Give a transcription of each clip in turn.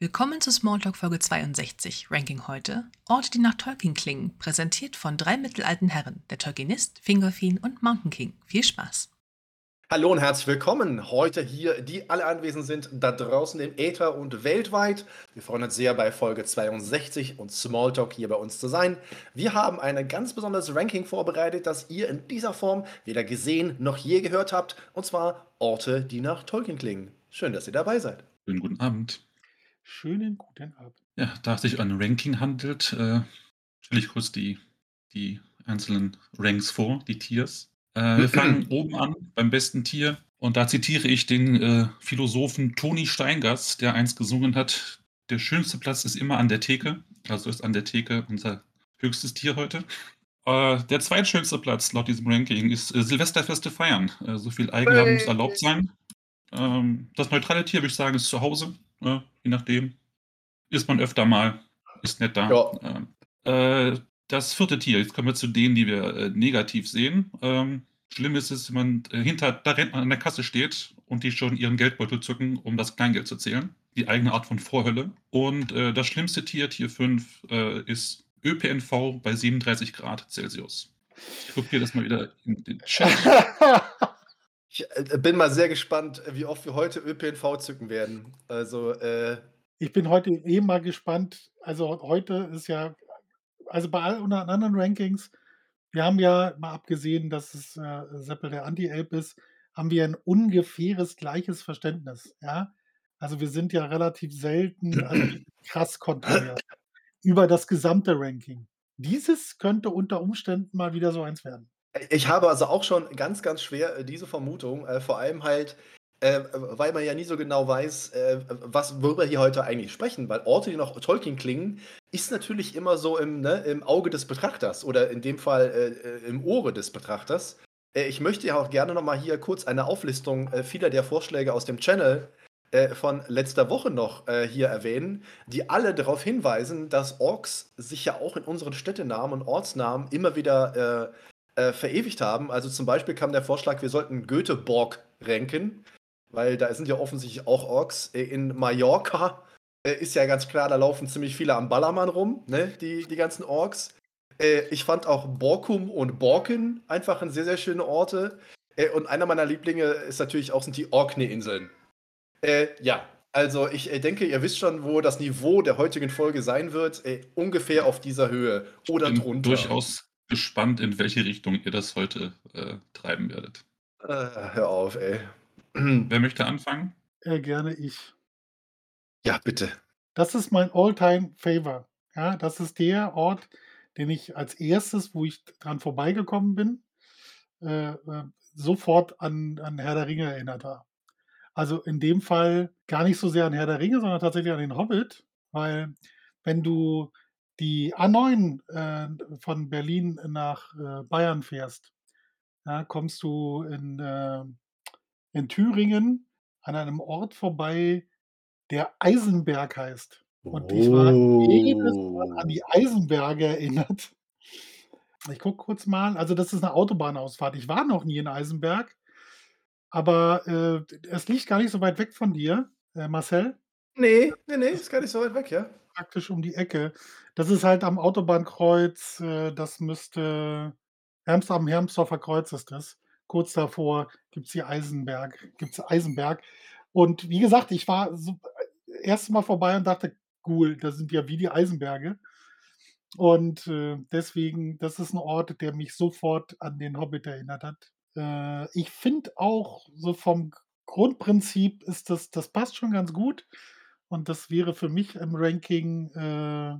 Willkommen zu Smalltalk Folge 62, Ranking heute. Orte, die nach Tolkien klingen, präsentiert von drei mittelalten Herren, der Tolkienist, Fingolfin und Mountain King. Viel Spaß! Hallo und herzlich willkommen heute hier, die alle anwesend sind, da draußen im Äther und weltweit. Wir freuen uns sehr, bei Folge 62 und Smalltalk hier bei uns zu sein. Wir haben ein ganz besonderes Ranking vorbereitet, das ihr in dieser Form weder gesehen noch je gehört habt, und zwar Orte, die nach Tolkien klingen. Schön, dass ihr dabei seid. Schönen guten Abend. Schönen guten Abend. Ja, da es sich um ein Ranking handelt, äh, stelle ich kurz die, die einzelnen Ranks vor, die Tiers. Äh, wir fangen oben an beim besten Tier und da zitiere ich den äh, Philosophen Toni Steingass, der einst gesungen hat, der schönste Platz ist immer an der Theke. Also ist an der Theke unser höchstes Tier heute. Äh, der zweitschönste Platz laut diesem Ranking ist äh, Silvesterfeste feiern. Äh, so viel Eigennamen muss erlaubt sein. Ähm, das neutrale Tier, würde ich sagen, ist zu Hause. Je nachdem. Ist man öfter mal. Ist nett da. Ja. Ähm, äh, das vierte Tier, jetzt kommen wir zu denen, die wir äh, negativ sehen. Ähm, schlimm ist es, wenn man äh, hinter der Rentner an der Kasse steht und die schon ihren Geldbeutel zücken, um das Kleingeld zu zählen. Die eigene Art von Vorhölle. Und äh, das schlimmste Tier, Tier 5, äh, ist ÖPNV bei 37 Grad Celsius. Ich kopiere das mal wieder in den Chat. ich äh, bin mal sehr gespannt, wie oft wir heute ÖPNV zücken werden. Also, äh ich bin heute eh mal gespannt. Also heute ist ja also bei allen anderen Rankings, wir haben ja mal abgesehen, dass es äh, Seppel der Anti-Elb ist, haben wir ein ungefähres gleiches Verständnis. Ja? Also wir sind ja relativ selten also krass konträr über das gesamte Ranking. Dieses könnte unter Umständen mal wieder so eins werden. Ich habe also auch schon ganz, ganz schwer äh, diese Vermutung, äh, vor allem halt, äh, weil man ja nie so genau weiß, äh, was, worüber hier heute eigentlich sprechen, weil Orte, die noch Tolkien klingen, ist natürlich immer so im, ne, im Auge des Betrachters oder in dem Fall äh, äh im Ohre des Betrachters. Äh, ich möchte ja auch gerne nochmal hier kurz eine Auflistung äh, vieler der Vorschläge aus dem Channel von letzter Woche noch hier erwähnen, die alle darauf hinweisen, dass Orks sich ja auch in unseren Städtenamen und Ortsnamen immer wieder verewigt haben. Also zum Beispiel kam der Vorschlag, wir sollten Göteborg ranken weil da sind ja offensichtlich auch Orks. Äh, in Mallorca äh, ist ja ganz klar, da laufen ziemlich viele am Ballermann rum, ne? die, die ganzen Orks. Äh, ich fand auch Borkum und Borken einfach ein sehr, sehr schöne Orte. und einer meiner Lieblinge ist natürlich auch sind die Orkney-Inseln. ja, also ich denke, ihr wisst schon, wo das Niveau der heutigen Folge sein wird. ungefähr auf dieser Höhe oder drunter. durchaus gespannt, in welche Richtung ihr das heute äh, treiben werdet. Äh, hör auf, ey. Wer möchte anfangen? Äh, gerne ich. Ja, bitte. Das ist mein All-Time-Favor. Ja, das ist der Ort, den ich als erstes, wo ich dran vorbeigekommen bin, äh, äh, sofort an, an Herr der Ringe erinnert habe. Also in dem Fall gar nicht so sehr an Herr der Ringe, sondern tatsächlich an den Hobbit, weil wenn du die A9 äh, von Berlin nach äh, Bayern fährst, ja, kommst du in äh, in Thüringen an einem Ort vorbei, der Eisenberg heißt. Und ich war jedes Mal an die oh. Eisenberge erinnert. Ich gucke kurz mal. Also, das ist eine Autobahnausfahrt. Ich war noch nie in Eisenberg, aber, äh, es liegt gar nicht so weit weg von dir, äh, Marcel. Nee, nee, nee, ist gar nicht so weit weg, ja. Praktisch um die Ecke. Das ist halt am Autobahnkreuz, äh, das müsste Herms am Hermsdorfer Kreuz ist das kurz davor gibt es die Eisenberg, gibt's Eisenberg. Und wie gesagt, ich war so äh, erst Mal vorbei und dachte, cool, das sind ja wie die Eisenberge. Und äh, deswegen, das ist ein Ort, der mich sofort an den Hobbit erinnert hat. Äh, ich finde auch so vom Grundprinzip ist das, das passt schon ganz gut. Und das wäre für mich im Ranking äh,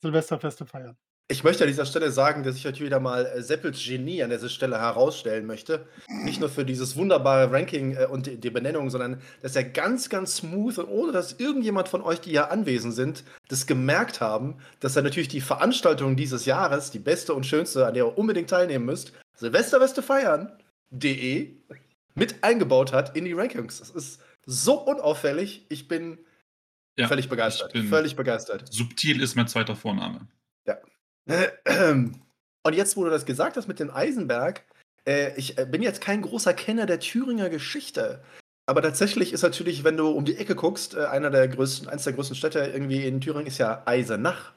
Silvesterfeste feiern. Ich möchte an dieser Stelle sagen, dass ich heute wieder mal äh, Seppels Genie an dieser Stelle herausstellen möchte. Nicht nur für dieses wunderbare Ranking äh, und die, Benennung, sondern dass er ganz, ganz smooth und ohne dass irgendjemand von euch, die ja anwesend sind, das gemerkt haben, dass er natürlich die Veranstaltung dieses Jahres, die beste und schönste, an der ihr unbedingt teilnehmen müsst, Silvesterweste feiern.de mit eingebaut hat in die Rankings. Das ist so unauffällig. Ich bin ja, völlig begeistert. Völlig begeistert. Subtil ist mein zweiter Vorname. Ja. Und jetzt, wo du das gesagt hast mit dem Eisenberg, äh, ich äh, bin jetzt kein großer Kenner der Thüringer Geschichte. aber tatsächlich ist natürlich, wenn du um die Ecke guckst, äh, einer der größten, eins der größten Städte irgendwie in Thüringen ist ja Eisenach.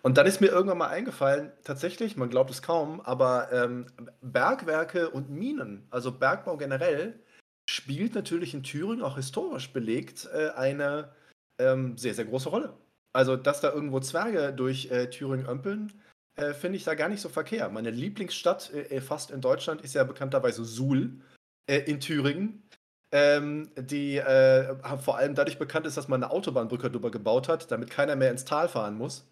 Und dann ist mir irgendwann mal eingefallen, tatsächlich, man glaubt es kaum, aber ähm, Bergwerke und Minen, also Bergbau generell, spielt natürlich in Thüringen auch historisch belegt äh, eine ähm, sehr, sehr große Rolle. Also, dass da irgendwo Zwerge durch äh, Thüringen ömpeln, äh, finde ich da gar nicht so verkehrt. Meine Lieblingsstadt äh, fast in Deutschland ist ja bekannterweise Suhl äh, in Thüringen. Ähm, die äh, vor allem dadurch bekannt ist, dass man eine Autobahnbrücke drüber gebaut hat, damit keiner mehr ins Tal fahren muss.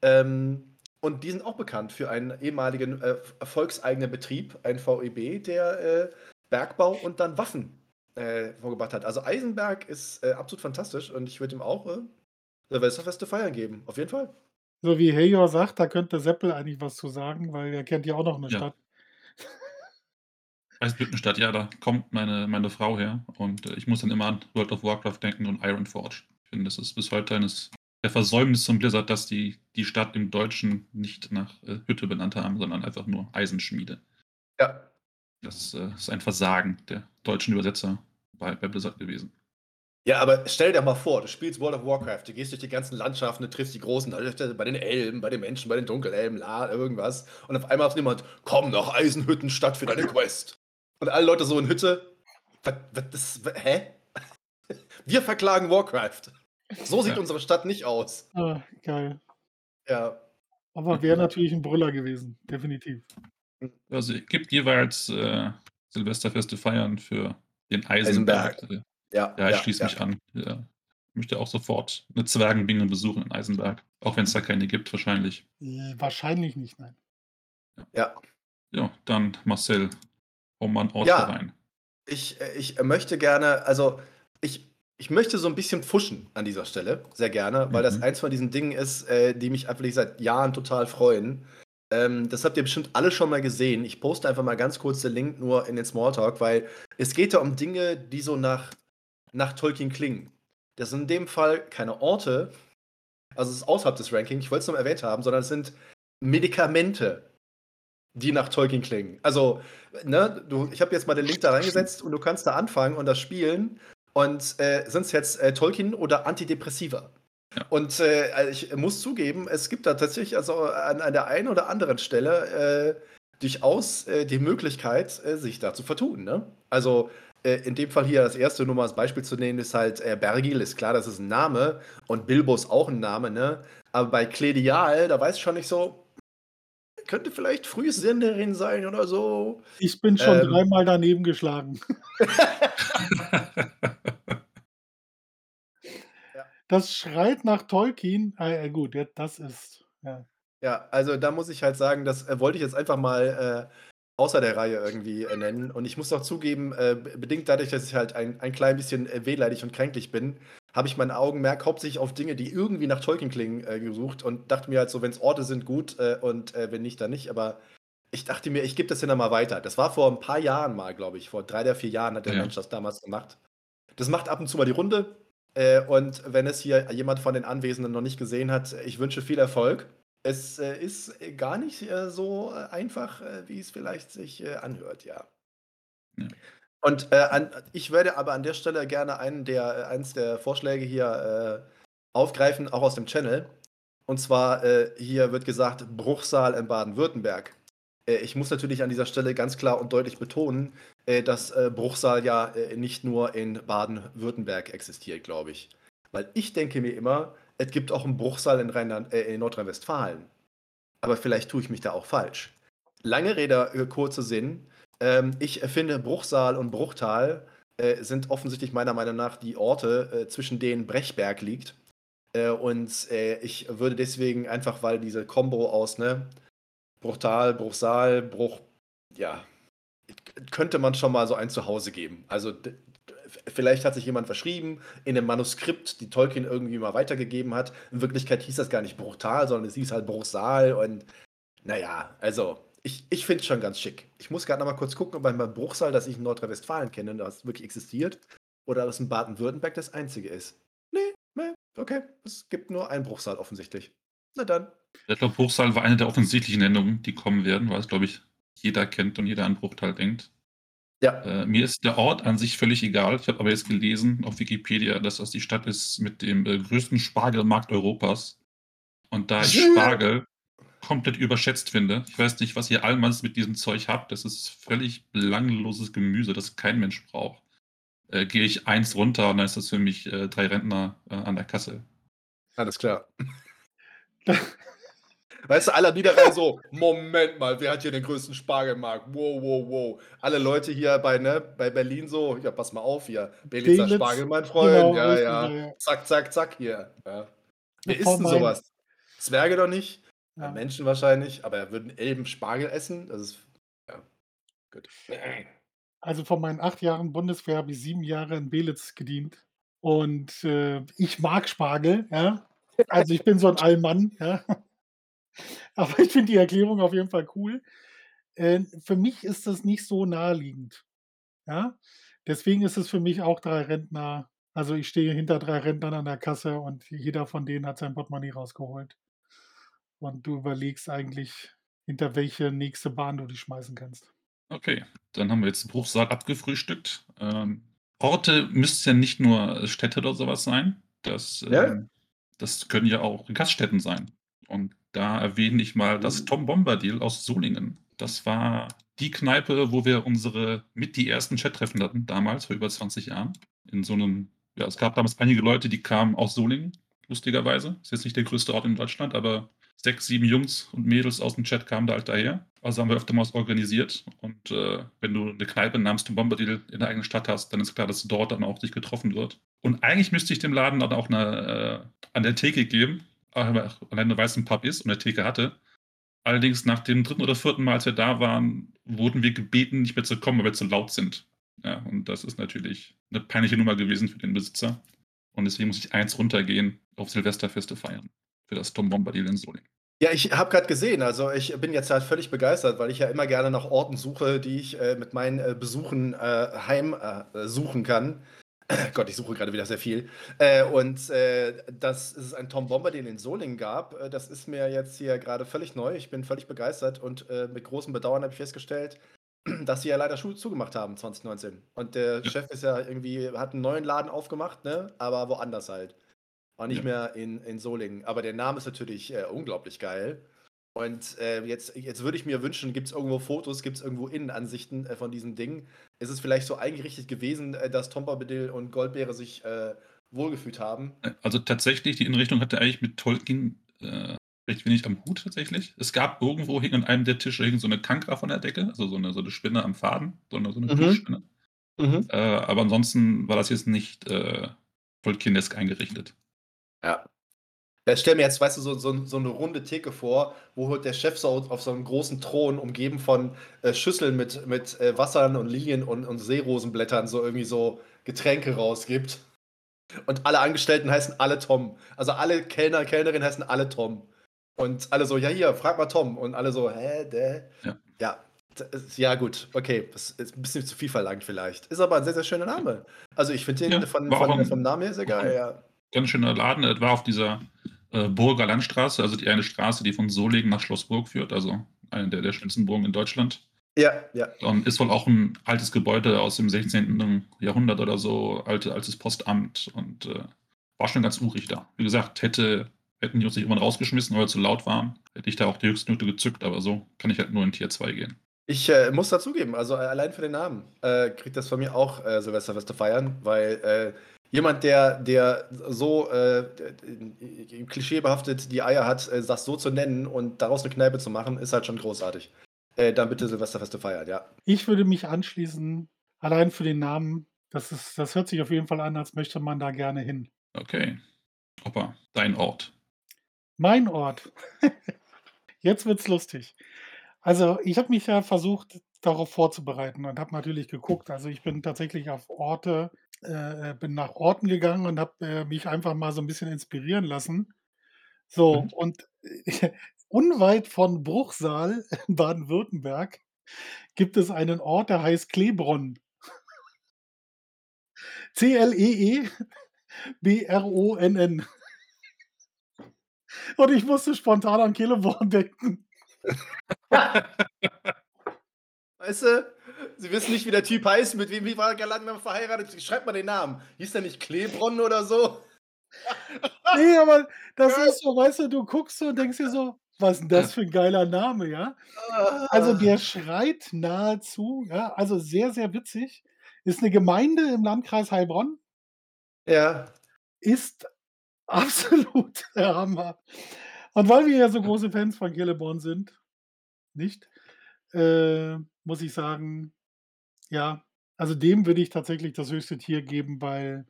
Ähm, und die sind auch bekannt für einen ehemaligen äh, erfolgseigenen Betrieb, ein VEB, der äh, Bergbau und dann Waffen äh, vorgebracht hat. Also Eisenberg ist äh, absolut fantastisch und ich würde ihm auch äh, Silvesterfeste feiern geben. Auf jeden Fall. So wie Hejor sagt, da könnte Seppel eigentlich was zu sagen, weil er kennt ja auch noch eine Ja. Stadt. Eisenhüttenstadt, ja, da kommt meine, meine Frau her und äh, ich muss dann immer an World of Warcraft denken und Ironforge. Ich finde, das ist bis heute eines der Versäumnis zum Blizzard, dass die die Stadt im Deutschen nicht nach äh, Hütte benannt haben, sondern einfach nur Eisenschmiede. Ja. Das äh, ist ein Versagen der deutschen Übersetzer bei, bei Blizzard gewesen. Ja, aber stell dir mal vor, du spielst World of Warcraft, du gehst durch die ganzen Landschaften, du triffst die großen, bei den Elben, bei den Menschen, bei den Dunkelelben, la, irgendwas. Und auf einmal sagt jemand, komm nach Eisenhüttenstadt für deine Quest. Und alle Leute so in Hütte, was, was, das, wa- hä? Wir verklagen Warcraft. So sieht Ja. unsere Stadt nicht aus. Ah, geil. Ja. Aber wäre natürlich ein Brüller gewesen, definitiv. Also es gibt jeweils äh, Silvesterfeste feiern für den Eisenberg. Eisenberg. Ja, Ja, ich ja, schließe ja. mich an. Ja. Ich möchte auch sofort eine Zwergenbinge besuchen in Eisenberg. Auch wenn es da keine gibt, wahrscheinlich. Äh, wahrscheinlich nicht, nein. Ja. Ja, dann Marcel, hau mal einen Ort Ja. rein. Ich, äh, ich möchte gerne, also ich, ich möchte so ein bisschen pfuschen an dieser Stelle, sehr gerne, weil das Mhm. eins von diesen Dingen ist, äh, die mich einfach seit Jahren total freuen. Ähm, das habt ihr bestimmt alle schon mal gesehen. Ich poste einfach mal ganz kurz den Link nur in den Smalltalk, weil es geht ja um Dinge, die so nach, nach Tolkien klingen. Das sind in dem Fall keine Orte, also es ist außerhalb des Rankings, ich wollte es nur erwähnt haben, sondern es sind Medikamente, die nach Tolkien klingen. Also, ne, du, ich habe jetzt mal den Link da reingesetzt und du kannst da anfangen und das spielen. Und äh, sind es jetzt äh, Tolkien oder Antidepressiva? Ja. Und äh, also ich muss zugeben, es gibt da tatsächlich also an, an der einen oder anderen Stelle äh, durchaus äh, die Möglichkeit, äh, sich da zu vertun. Ne? Also äh, in dem Fall hier das erste nur mal als Beispiel zu nehmen, ist halt äh, Bergil, ist klar, das ist ein Name und Bilbo ist auch ein Name, ne? Aber bei Kledial, da weiß ich schon nicht so, könnte vielleicht Frühsenderin sein oder so. Ich bin schon Ähm. dreimal daneben geschlagen. Das schreit nach Tolkien. Ah, ja, gut, ja, das ist. Ja. Ja, also da muss ich halt sagen, das äh, wollte ich jetzt einfach mal äh, außer der Reihe irgendwie äh, nennen. Und ich muss auch zugeben, äh, be- bedingt dadurch, dass ich halt ein, ein klein bisschen äh, wehleidig und kränklich bin, habe ich mein Augenmerk hauptsächlich auf Dinge, die irgendwie nach Tolkien klingen, äh, gesucht und dachte mir halt so, wenn es Orte sind, gut äh, und äh, wenn nicht, dann nicht. Aber ich dachte mir, ich gebe das ja noch mal weiter. Das war vor ein paar Jahren mal, glaube ich. Vor drei oder vier Jahren hat der Ja. Mensch das damals gemacht. Das macht ab und zu mal die Runde. Äh, und wenn es hier jemand von den Anwesenden noch nicht gesehen hat, ich wünsche viel Erfolg. Es äh, ist äh, gar nicht so einfach, wie es vielleicht sich anhört, ja. Ja. Und äh, an, ich werde aber an der Stelle gerne einen der, eins der Vorschläge hier äh, aufgreifen, auch aus dem Channel. Und zwar äh, hier wird gesagt, Bruchsal in Baden-Württemberg. Äh, ich muss natürlich an dieser Stelle ganz klar und deutlich betonen, äh, dass äh, Bruchsal ja nicht nur in Baden-Württemberg existiert, glaube ich. Weil ich denke mir immer, es gibt auch einen Bruchsal in, äh, in Nordrhein-Westfalen. Aber vielleicht tue ich mich da auch falsch. Lange Rede, kurzer Sinn. Ähm, ich finde, Bruchsal und Bruchtal sind offensichtlich meiner Meinung nach die Orte, zwischen denen Brechberg liegt. Und ich würde deswegen einfach, weil diese Kombo aus, ne, Bruchtal, Bruchsal, Bruch, ja, könnte man schon mal so ein Zuhause geben. Also vielleicht hat sich jemand verschrieben in einem Manuskript, die Tolkien irgendwie mal weitergegeben hat. In Wirklichkeit hieß das gar nicht Bruchtal, sondern es hieß halt Bruchsal und naja, also ich, ich finde es schon ganz schick. Ich muss gerade noch mal kurz gucken, ob meinem Bruchsal, das ich in Nordrhein-Westfalen kenne, das wirklich existiert oder das in Baden-Württemberg das einzige ist. Nee, nee, okay, es gibt nur einen Bruchsal offensichtlich. Na dann. Ich glaube, Bruchsal war eine der offensichtlichen Nennungen, die kommen werden, weil es, glaube ich, jeder kennt und jeder an Bruchtal denkt. Ja. Äh, mir ist der Ort an sich völlig egal. Ich habe aber jetzt gelesen auf Wikipedia, dass das die Stadt ist mit dem äh, größten Spargelmarkt Europas. Und da ich. Spargel komplett überschätzt finde, ich weiß nicht, was ihr allmanns mit diesem Zeug habt, das ist völlig belangloses Gemüse, das kein Mensch braucht. Äh, Gehe ich eins runter und dann ist das für mich äh, drei Rentner äh, an der Kasse. Alles klar. Weißt du, alle Niederrhein so, Moment mal, wer hat hier den größten Spargelmarkt? Wow, wow, wow. Alle Leute hier bei, ne, bei Berlin so, ja, pass mal auf hier. Belitzer Belitz, Spargel, mein Freund. genau, ja, ja. ja, ja. Zack, zack, zack hier. Ja. Wer isst Vor denn sowas? Zwerge doch nicht. Ja. Menschen wahrscheinlich, aber würden Elben Spargel essen? Das ist. Ja. Gut. Also von meinen acht Jahren Bundeswehr habe ich sieben Jahre in Belitz gedient. Und äh, ich mag Spargel, ja. Also ich bin so ein Allmann, ja. Aber ich finde die Erklärung auf jeden Fall cool. Äh, für mich ist das nicht so naheliegend. Ja. Deswegen ist es für mich auch drei Rentner. Also ich stehe hinter drei Rentnern an der Kasse und jeder von denen hat sein Portemonnaie rausgeholt. Und du überlegst eigentlich, hinter welche nächste Bahn du dich schmeißen kannst. Okay, dann haben wir jetzt Bruchsal abgefrühstückt. Ähm, Orte müssten ja nicht nur Städte oder sowas sein. Das, Ja. ähm, das können ja auch Gaststätten sein. Und da erwähne ich mal das Mhm. Tom Bombadil aus Solingen. Das war die Kneipe, wo wir unsere mit die ersten Chat-Treffen hatten, damals, vor über 20 Jahren. In so einem, ja, es gab damals einige Leute, die kamen aus Solingen, lustigerweise. Ist jetzt nicht der größte Ort in Deutschland, aber sechs, sieben Jungs und Mädels aus dem Chat kamen da halt daher. Also haben wir öfter mal was organisiert. Und äh, wenn du eine Kneipe namens Tom Bombadil in der eigenen Stadt hast, dann ist klar, dass dort dann auch sich getroffen wird. Und eigentlich müsste ich dem Laden dann auch eine, äh, an der Theke geben, aber alleine weil es ein Pub ist und eine Theke hatte. Allerdings nach dem dritten oder vierten Mal, als wir da waren, wurden wir gebeten, nicht mehr zu kommen, weil wir zu laut sind. Ja, und das ist natürlich eine peinliche Nummer gewesen für den Besitzer. Und deswegen muss ich eins runtergehen, auf Silvesterfeste feiern. Für das Tom Bombadil in Solingen. Ja, ich habe gerade gesehen, also ich bin jetzt halt völlig begeistert, weil ich ja immer gerne nach Orten suche, die ich äh, mit meinen äh, Besuchen äh, heim äh, suchen kann. Gott, ich suche gerade wieder sehr viel. Äh, und äh, dass es einen Tom Bombadil in Solingen gab, äh, das ist mir jetzt hier gerade völlig neu. Ich bin völlig begeistert und äh, mit großem Bedauern habe ich festgestellt, dass sie ja leider Schuhe zugemacht haben 2019. Und der. Chef ist ja irgendwie, hat einen neuen Laden aufgemacht, ne? aber woanders halt. War nicht Ja. mehr in, in Solingen. Aber der Name ist natürlich äh, unglaublich geil. Und äh, jetzt, jetzt würde ich mir wünschen, gibt es irgendwo Fotos, gibt es irgendwo Innenansichten äh, von diesem Ding? Ist es vielleicht so eingerichtet gewesen, äh, dass Tom Bombadil und Goldbeere sich äh, wohlgefühlt haben? Also tatsächlich, die Innenrichtung hatte eigentlich mit Tolkien äh, recht wenig am Hut tatsächlich. Es gab irgendwo hing an einem der Tische hing so eine Kankra von der Decke, also so eine, so eine Spinne am Faden, so eine, so eine Mhm. Äh, aber ansonsten war das jetzt nicht äh, Tolkienesk eingerichtet. Ja. Ja, stell mir jetzt, weißt du, so, so, so eine runde Theke vor, wo halt der Chef so auf so einem großen Thron, umgeben von äh, Schüsseln mit, mit äh, Wassern und Lilien und, und Seerosenblättern, so irgendwie so Getränke rausgibt. Und alle Angestellten heißen alle Tom. Also alle Kellner, Kellnerinnen heißen alle Tom. Und alle so, ja, hier, frag mal Tom. Und alle so, hä, der? Ja. Ja, ist- ja, gut, okay. Das ist ein bisschen zu viel verlangt vielleicht. Ist aber ein sehr, sehr schöner Name. Also ich finde den Ja, von, von, vom Namen her sehr geil, ja. Ganz schöner Laden. Es war auf dieser äh, Burger Landstraße, also die eine Straße, die von Solingen nach Schlossburg führt, also eine der, der schönsten Burgen in Deutschland. Ja, ja. Und ist wohl auch ein altes Gebäude aus dem 16. Jahrhundert oder so, alte, altes Postamt und äh, war schon ganz urig da. Wie gesagt, hätte, hätten die uns nicht irgendwann rausgeschmissen, weil wir zu laut waren, hätte ich da auch die Höchstnote gezückt, aber so kann ich halt nur in Tier 2 gehen. Ich äh, muss dazugeben, also äh, allein für den Namen äh, kriegt das von mir auch äh, Silvesterfeste feiern, weil äh, jemand, der, der so äh, klischeebehaftet die Eier hat, äh, das so zu nennen und daraus eine Kneipe zu machen, ist halt schon großartig. Äh, dann bitte Silvesterfeste feiern, ja. Ich würde mich anschließen, allein für den Namen. Das, ist, das hört sich auf jeden Fall an, als möchte man da gerne hin. Okay. Hoppa, dein Ort. Mein Ort. Jetzt wird's lustig. Also, ich habe mich ja versucht, darauf vorzubereiten und habe natürlich geguckt. Also, ich bin tatsächlich auf Orte, äh, bin nach Orten gegangen und habe äh, mich einfach mal so ein bisschen inspirieren lassen. So, Mhm. und unweit von Bruchsal in Baden-Württemberg gibt es einen Ort, der heißt Klebronn. C-L-E-E-B-R-O-N-N. Und ich musste spontan an Celeborn denken. Weißt du, Sie wissen nicht, wie der Typ heißt, mit wem wie war er lange verheiratet. Schreibt mal den Namen. Hieß der nicht Klebron oder so? Nee, aber das ist so, weißt du, du guckst so und denkst dir so: „Was 'n das für 'n geiler Name“, ja? Also, Ah. der schreit nahezu, ja, also sehr, sehr witzig. Ist 'ne Gemeinde im Landkreis Heilbronn. Ja. Ist absolut der Hammer. Und weil wir ja so große Fans von Celeborn sind nicht, äh, muss ich sagen, ja, also dem würde ich tatsächlich das höchste Tier geben, weil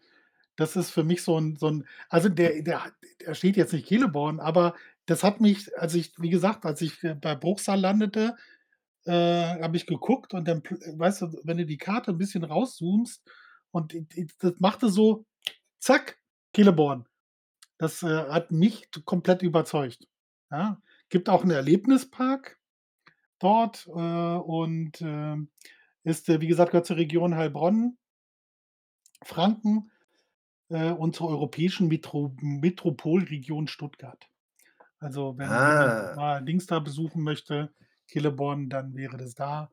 das ist für mich so 'n so 'n also der der der steht jetzt nicht Celeborn, aber das hat mich als ich wie gesagt, als ich, äh, bei Bruchsal landete, äh, habe ich geguckt und dann weißt du, wenn du die Karte 'n bisschen rauszoomst und das machte so zack, Celeborn. Das, äh, hat mich komplett überzeugt, ja? Gibt auch 'n Erlebnispark dort, äh, und, ähm, ist, äh, wie gesagt, gehört zur Region Heilbronn Franken, äh, und zur europäischen Metro Metropolregion Stuttgart. Also, wenn Ah. mal Dings da besuchen möchte, Celeborn, dann wäre das da.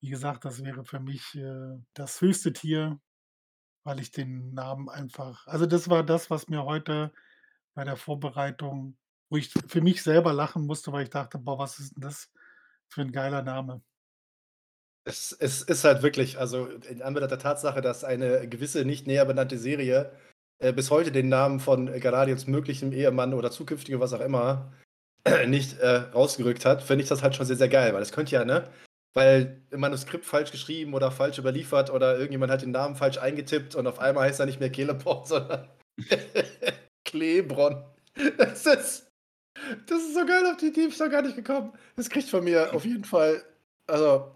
Wie gesagt, das wäre für mich, äh, das höchste Tier, weil ich den Namen einfach also das war das, was mir heute bei der Vorbereitung wo ich für mich selber lachen musste, weil ich dachte: „Boah, was ist 'n das für 'n geiler Name?“ Es es ist halt wirklich also in Anbetracht der Tatsache, dass eine gewisse nicht näher benannte Serie, äh, bis heute den Namen von Galadriels möglichem Ehemann oder zukünftige, was auch immer, nicht, äh, rausgerückt hat, finde ich das halt schon sehr, sehr geil, weil es könnte ja, ne weil im Manuskript falsch geschrieben oder falsch überliefert oder irgendjemand hat den Namen falsch eingetippt und auf einmal heißt er nicht mehr Celeborn, sondern Klebron. Das ist das ist so geil, auf die Idee bin ich noch gar nicht gekommen. Das kriegt von mir auf jeden Fall also,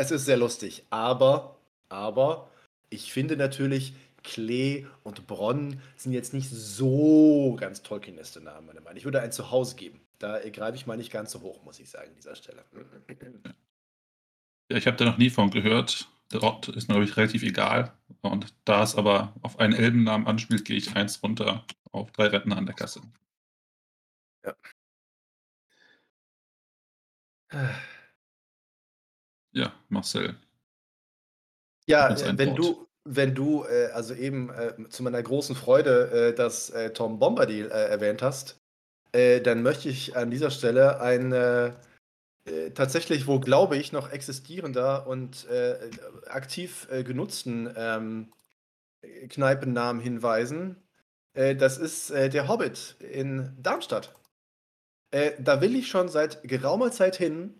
es ist sehr lustig, aber aber ich finde natürlich, Klee und Bronn sind jetzt nicht so ganz Tolkien-neste Namen, meiner Meinung Ich würde ein Zuhause geben. Da, greife ich mal nicht ganz so hoch, muss ich sagen, an dieser Stelle. Ja, ich habe da noch nie von gehört. Der Ort ist mir, glaube ich, relativ egal. Und da es aber auf einen Elbennamen anspielt, gehe ich eins runter auf 3 Rentner an der Kasse. Ja. Ja, Marcel. Ja, äh, wenn Wort. du wenn du, äh, also eben, äh, zu meiner großen Freude, äh, das, äh, Tom Bombadil, äh, erwähnt hast, äh, dann möchte ich an dieser Stelle ein, tatsächlich wohl, glaube ich, noch existierender und, aktiv, genutzten, ähm, äh, Kneipennamen hinweisen. Das ist, der Hobbit in Darmstadt. Da will ich schon seit geraumer Zeit hin,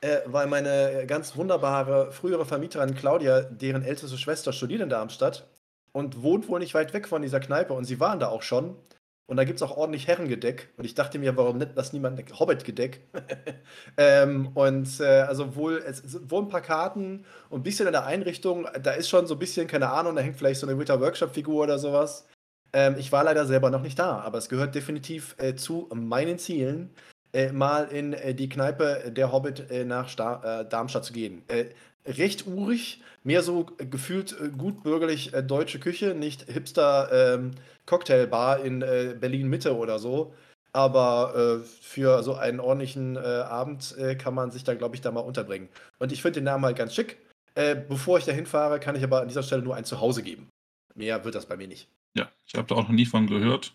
äh, weil meine ganz wunderbare frühere Vermieterin Claudia, deren älteste Schwester studiert in Darmstadt und wohnt wohl nicht weit weg von dieser Kneipe und sie waren da auch schon. Und da gibt's auch ordentlich Herrengedeck und ich dachte mir: „Warum nennt das niemand Hobbitgedeck?“ Ähm, und, äh, also wohl es wohl 'n paar Karten und bisschen in der Einrichtung, da ist schon so 'n bisschen, keine Ahnung, da hängt vielleicht so 'ne Weta-Workshop-Figur oder so was. Ähm, ich war leider selber noch nicht da, aber es gehört definitiv, äh, zu meinen Zielen, äh, mal in, äh, die Kneipe Der Hobbit, äh, nach Sta äh, Darmstadt zu gehen. Äh, recht urig, mehr so gefühlt, äh, gut bürgerlich, deutsche Küche, nicht Hipster, ähm, Cocktailbar in, äh, Berlin-Mitte oder so. Aber, für so einen ordentlichen, Abend, kann man sich da, glaube ich, da mal unterbringen. Und ich finde den Namen halt ganz schick. Bevor ich da hinfahre, kann ich aber an dieser Stelle nur ein Zuhause geben. Mehr wird das bei mir nicht. Ja, ich habe da auch noch nie von gehört,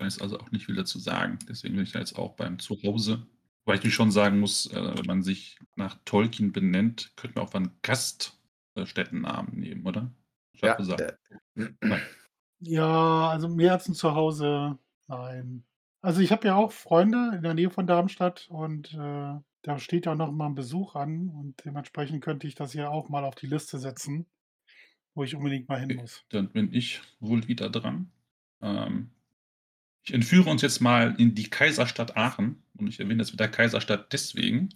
kann jetzt also auch nicht viel dazu sagen. Deswegen bin ich da jetzt auch beim Zuhause. Wobei ich schon sagen muss, äh, wenn man sich nach Tolkien benennt, könnte man auch mal 'n Gast äh, Städtennamen nehmen, oder? Ja, Statt zu sagen äh. Ja, also mehr als 'n Zuhause, nein. Also, ich habe ja auch Freunde in der Nähe von Darmstadt und, äh, da steht ja noch mal 'n Besuch an und dementsprechend könnte ich das ja auch mal auf die Liste setzen, wo ich unbedingt mal hin muss. dann bin ich wohl wieder dran. Ähm, ich entführe uns jetzt mal in die Kaiserstadt Aachen und ich erwähne das mit der Kaiserstadt deswegen,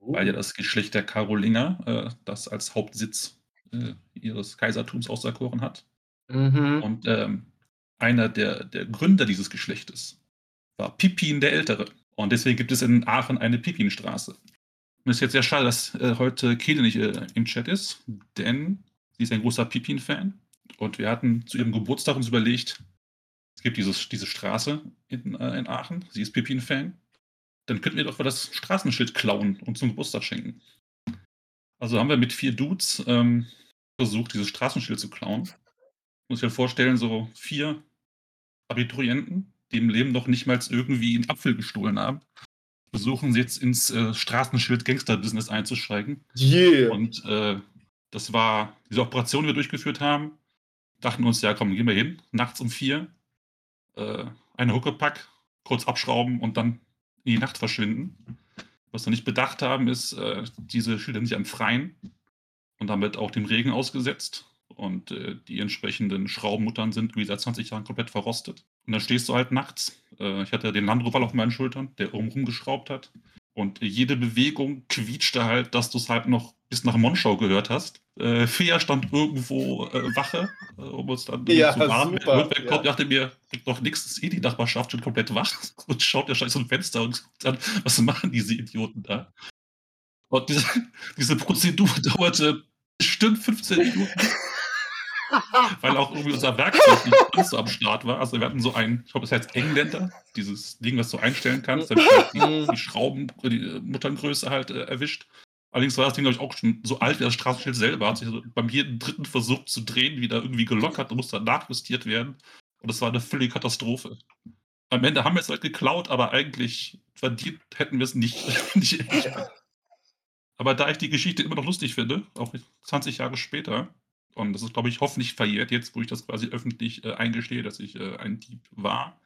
weil ja das Geschlecht der Karolinger, äh, das als Hauptsitz, äh, ihres Kaisertums auserkoren hat. Mhm. Und, ähm, einer der der Gründer dieses Geschlechtes war Pippin der Ältere. Und deswegen gibt es in Aachen eine Pippinstraße. Und es ist jetzt sehr schade, dass, äh, heute Kehle nicht, äh, im Chat ist, denn sie ist ein großer Pippin-Fan und wir hatten zu ihrem Geburtstag uns überlegt, gibt dieses diese Straße in, äh, in Aachen, sie ist Pippin-Fan. Dann könnten wir doch mal das Straßenschild klauen und zum Geburtstag schenken. Also haben wir mit vier Dudes ähm, versucht, dieses Straßenschild zu klauen. Muss ich mir vorstellen, so vier Abiturienten, die im Leben noch nicht mal irgendwie einen Apfel gestohlen haben, versuchen jetzt ins äh, Straßenschild-Gangster-Business einzusteigen. Yeah. Und äh, das war diese Operation, die wir durchgeführt haben. Dachten uns, ja komm, gehen wir hin, nachts um vier, äh, eine Huckepack, kurz abschrauben und dann in die Nacht verschwinden. Was wir nicht bedacht haben, ist, äh, diese Schilder ja im Freien und damit auch dem Regen ausgesetzt. Und äh, die entsprechenden Schraubenmuttern sind wie seit 20 Jahren komplett verrostet. Und dann stehst du halt nachts. Äh, ich hatte den Landrover auf meinen Schultern, der oben rumgeschraubt hat. Und jede Bewegung quietschte halt, dass du es halt noch bis nach Monschau gehört hast. Äh, Fea stand irgendwo äh, Wache, äh, um uns dann Ja, zu warnen. super, Irgendwer ja. kommt, dachte mir, doch nichts, ist eh die Nachbarschaft schon komplett wach und schaut ja scheiße zum Fenster und sagt dann, was machen diese Idioten da? Und diese, diese Prozedur dauerte bestimmt 15 Minuten, weil auch irgendwie unser Werkzeug nicht ganz so am Start war. Also wir hatten so ein, ich glaube, das heißt Engländer, dieses Ding, was du einstellen kannst, damit halt die, die Schrauben, die Mutterngröße halt äh, erwischt. Allerdings war das Ding, glaube ich, auch schon so alt wie das Straßenschild selber. Hat sich so beim jeden dritten Versuch zu drehen wieder irgendwie gelockert und musste dann nachjustiert werden. Und das war eine völlige Katastrophe. Am Ende haben wir es halt geklaut, aber eigentlich verdient hätten wir es nicht. nicht. Aber da ich die Geschichte immer noch lustig finde, auch 20 Jahre später, und das ist, glaube ich, hoffentlich verjährt jetzt, wo ich das quasi öffentlich äh, eingestehe, dass ich äh, ein Dieb war,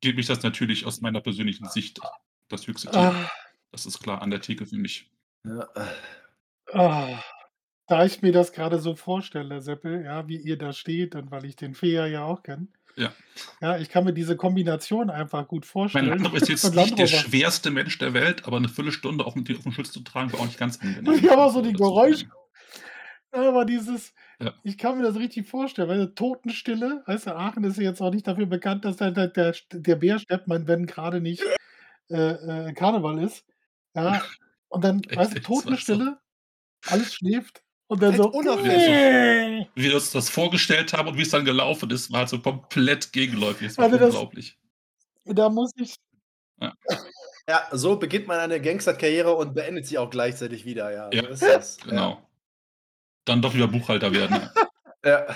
geht mich das natürlich aus meiner persönlichen Sicht das höchste Thema. Das ist klar an der Theke für mich. Ja. ah. Da ich mir das gerade so vorstelle, Seppel, ja, wie ihr da steht und weil ich den Fea ja auch kenne. Ja. Ja, ich kann mir diese Kombination einfach gut Mein vorstellen. Landrover ist jetzt Und nicht der Landrover. schwerste Mensch der Welt, aber eine Viertelstunde auf dem, auf dem Schutz zu tragen, war auch nicht ganz angenehm. Ich habe auch so die Geräusche. Aber dieses, Ja. ich kann mir das richtig vorstellen, weil Totenstille, weißt du, Aachen ist ja jetzt auch nicht dafür bekannt, dass da der, der, der Bär steppt, man, wenn gerade nicht äh, äh, Karneval ist. Ja, und dann, weißt du, das. Totenstille, alles schläft und dann Halt so. unaufmerksam. Wie wir uns das vorgestellt haben und wie es dann gelaufen ist, war halt so komplett gegenläufig. Es war Also das- unglaublich. Da muss ich, Ja, so beginnt man eine Gangsterkarriere und beendet sie auch gleichzeitig wieder, ja. Ja, so ist das. Genau. Dann doch wieder Buchhalter werden. Ja.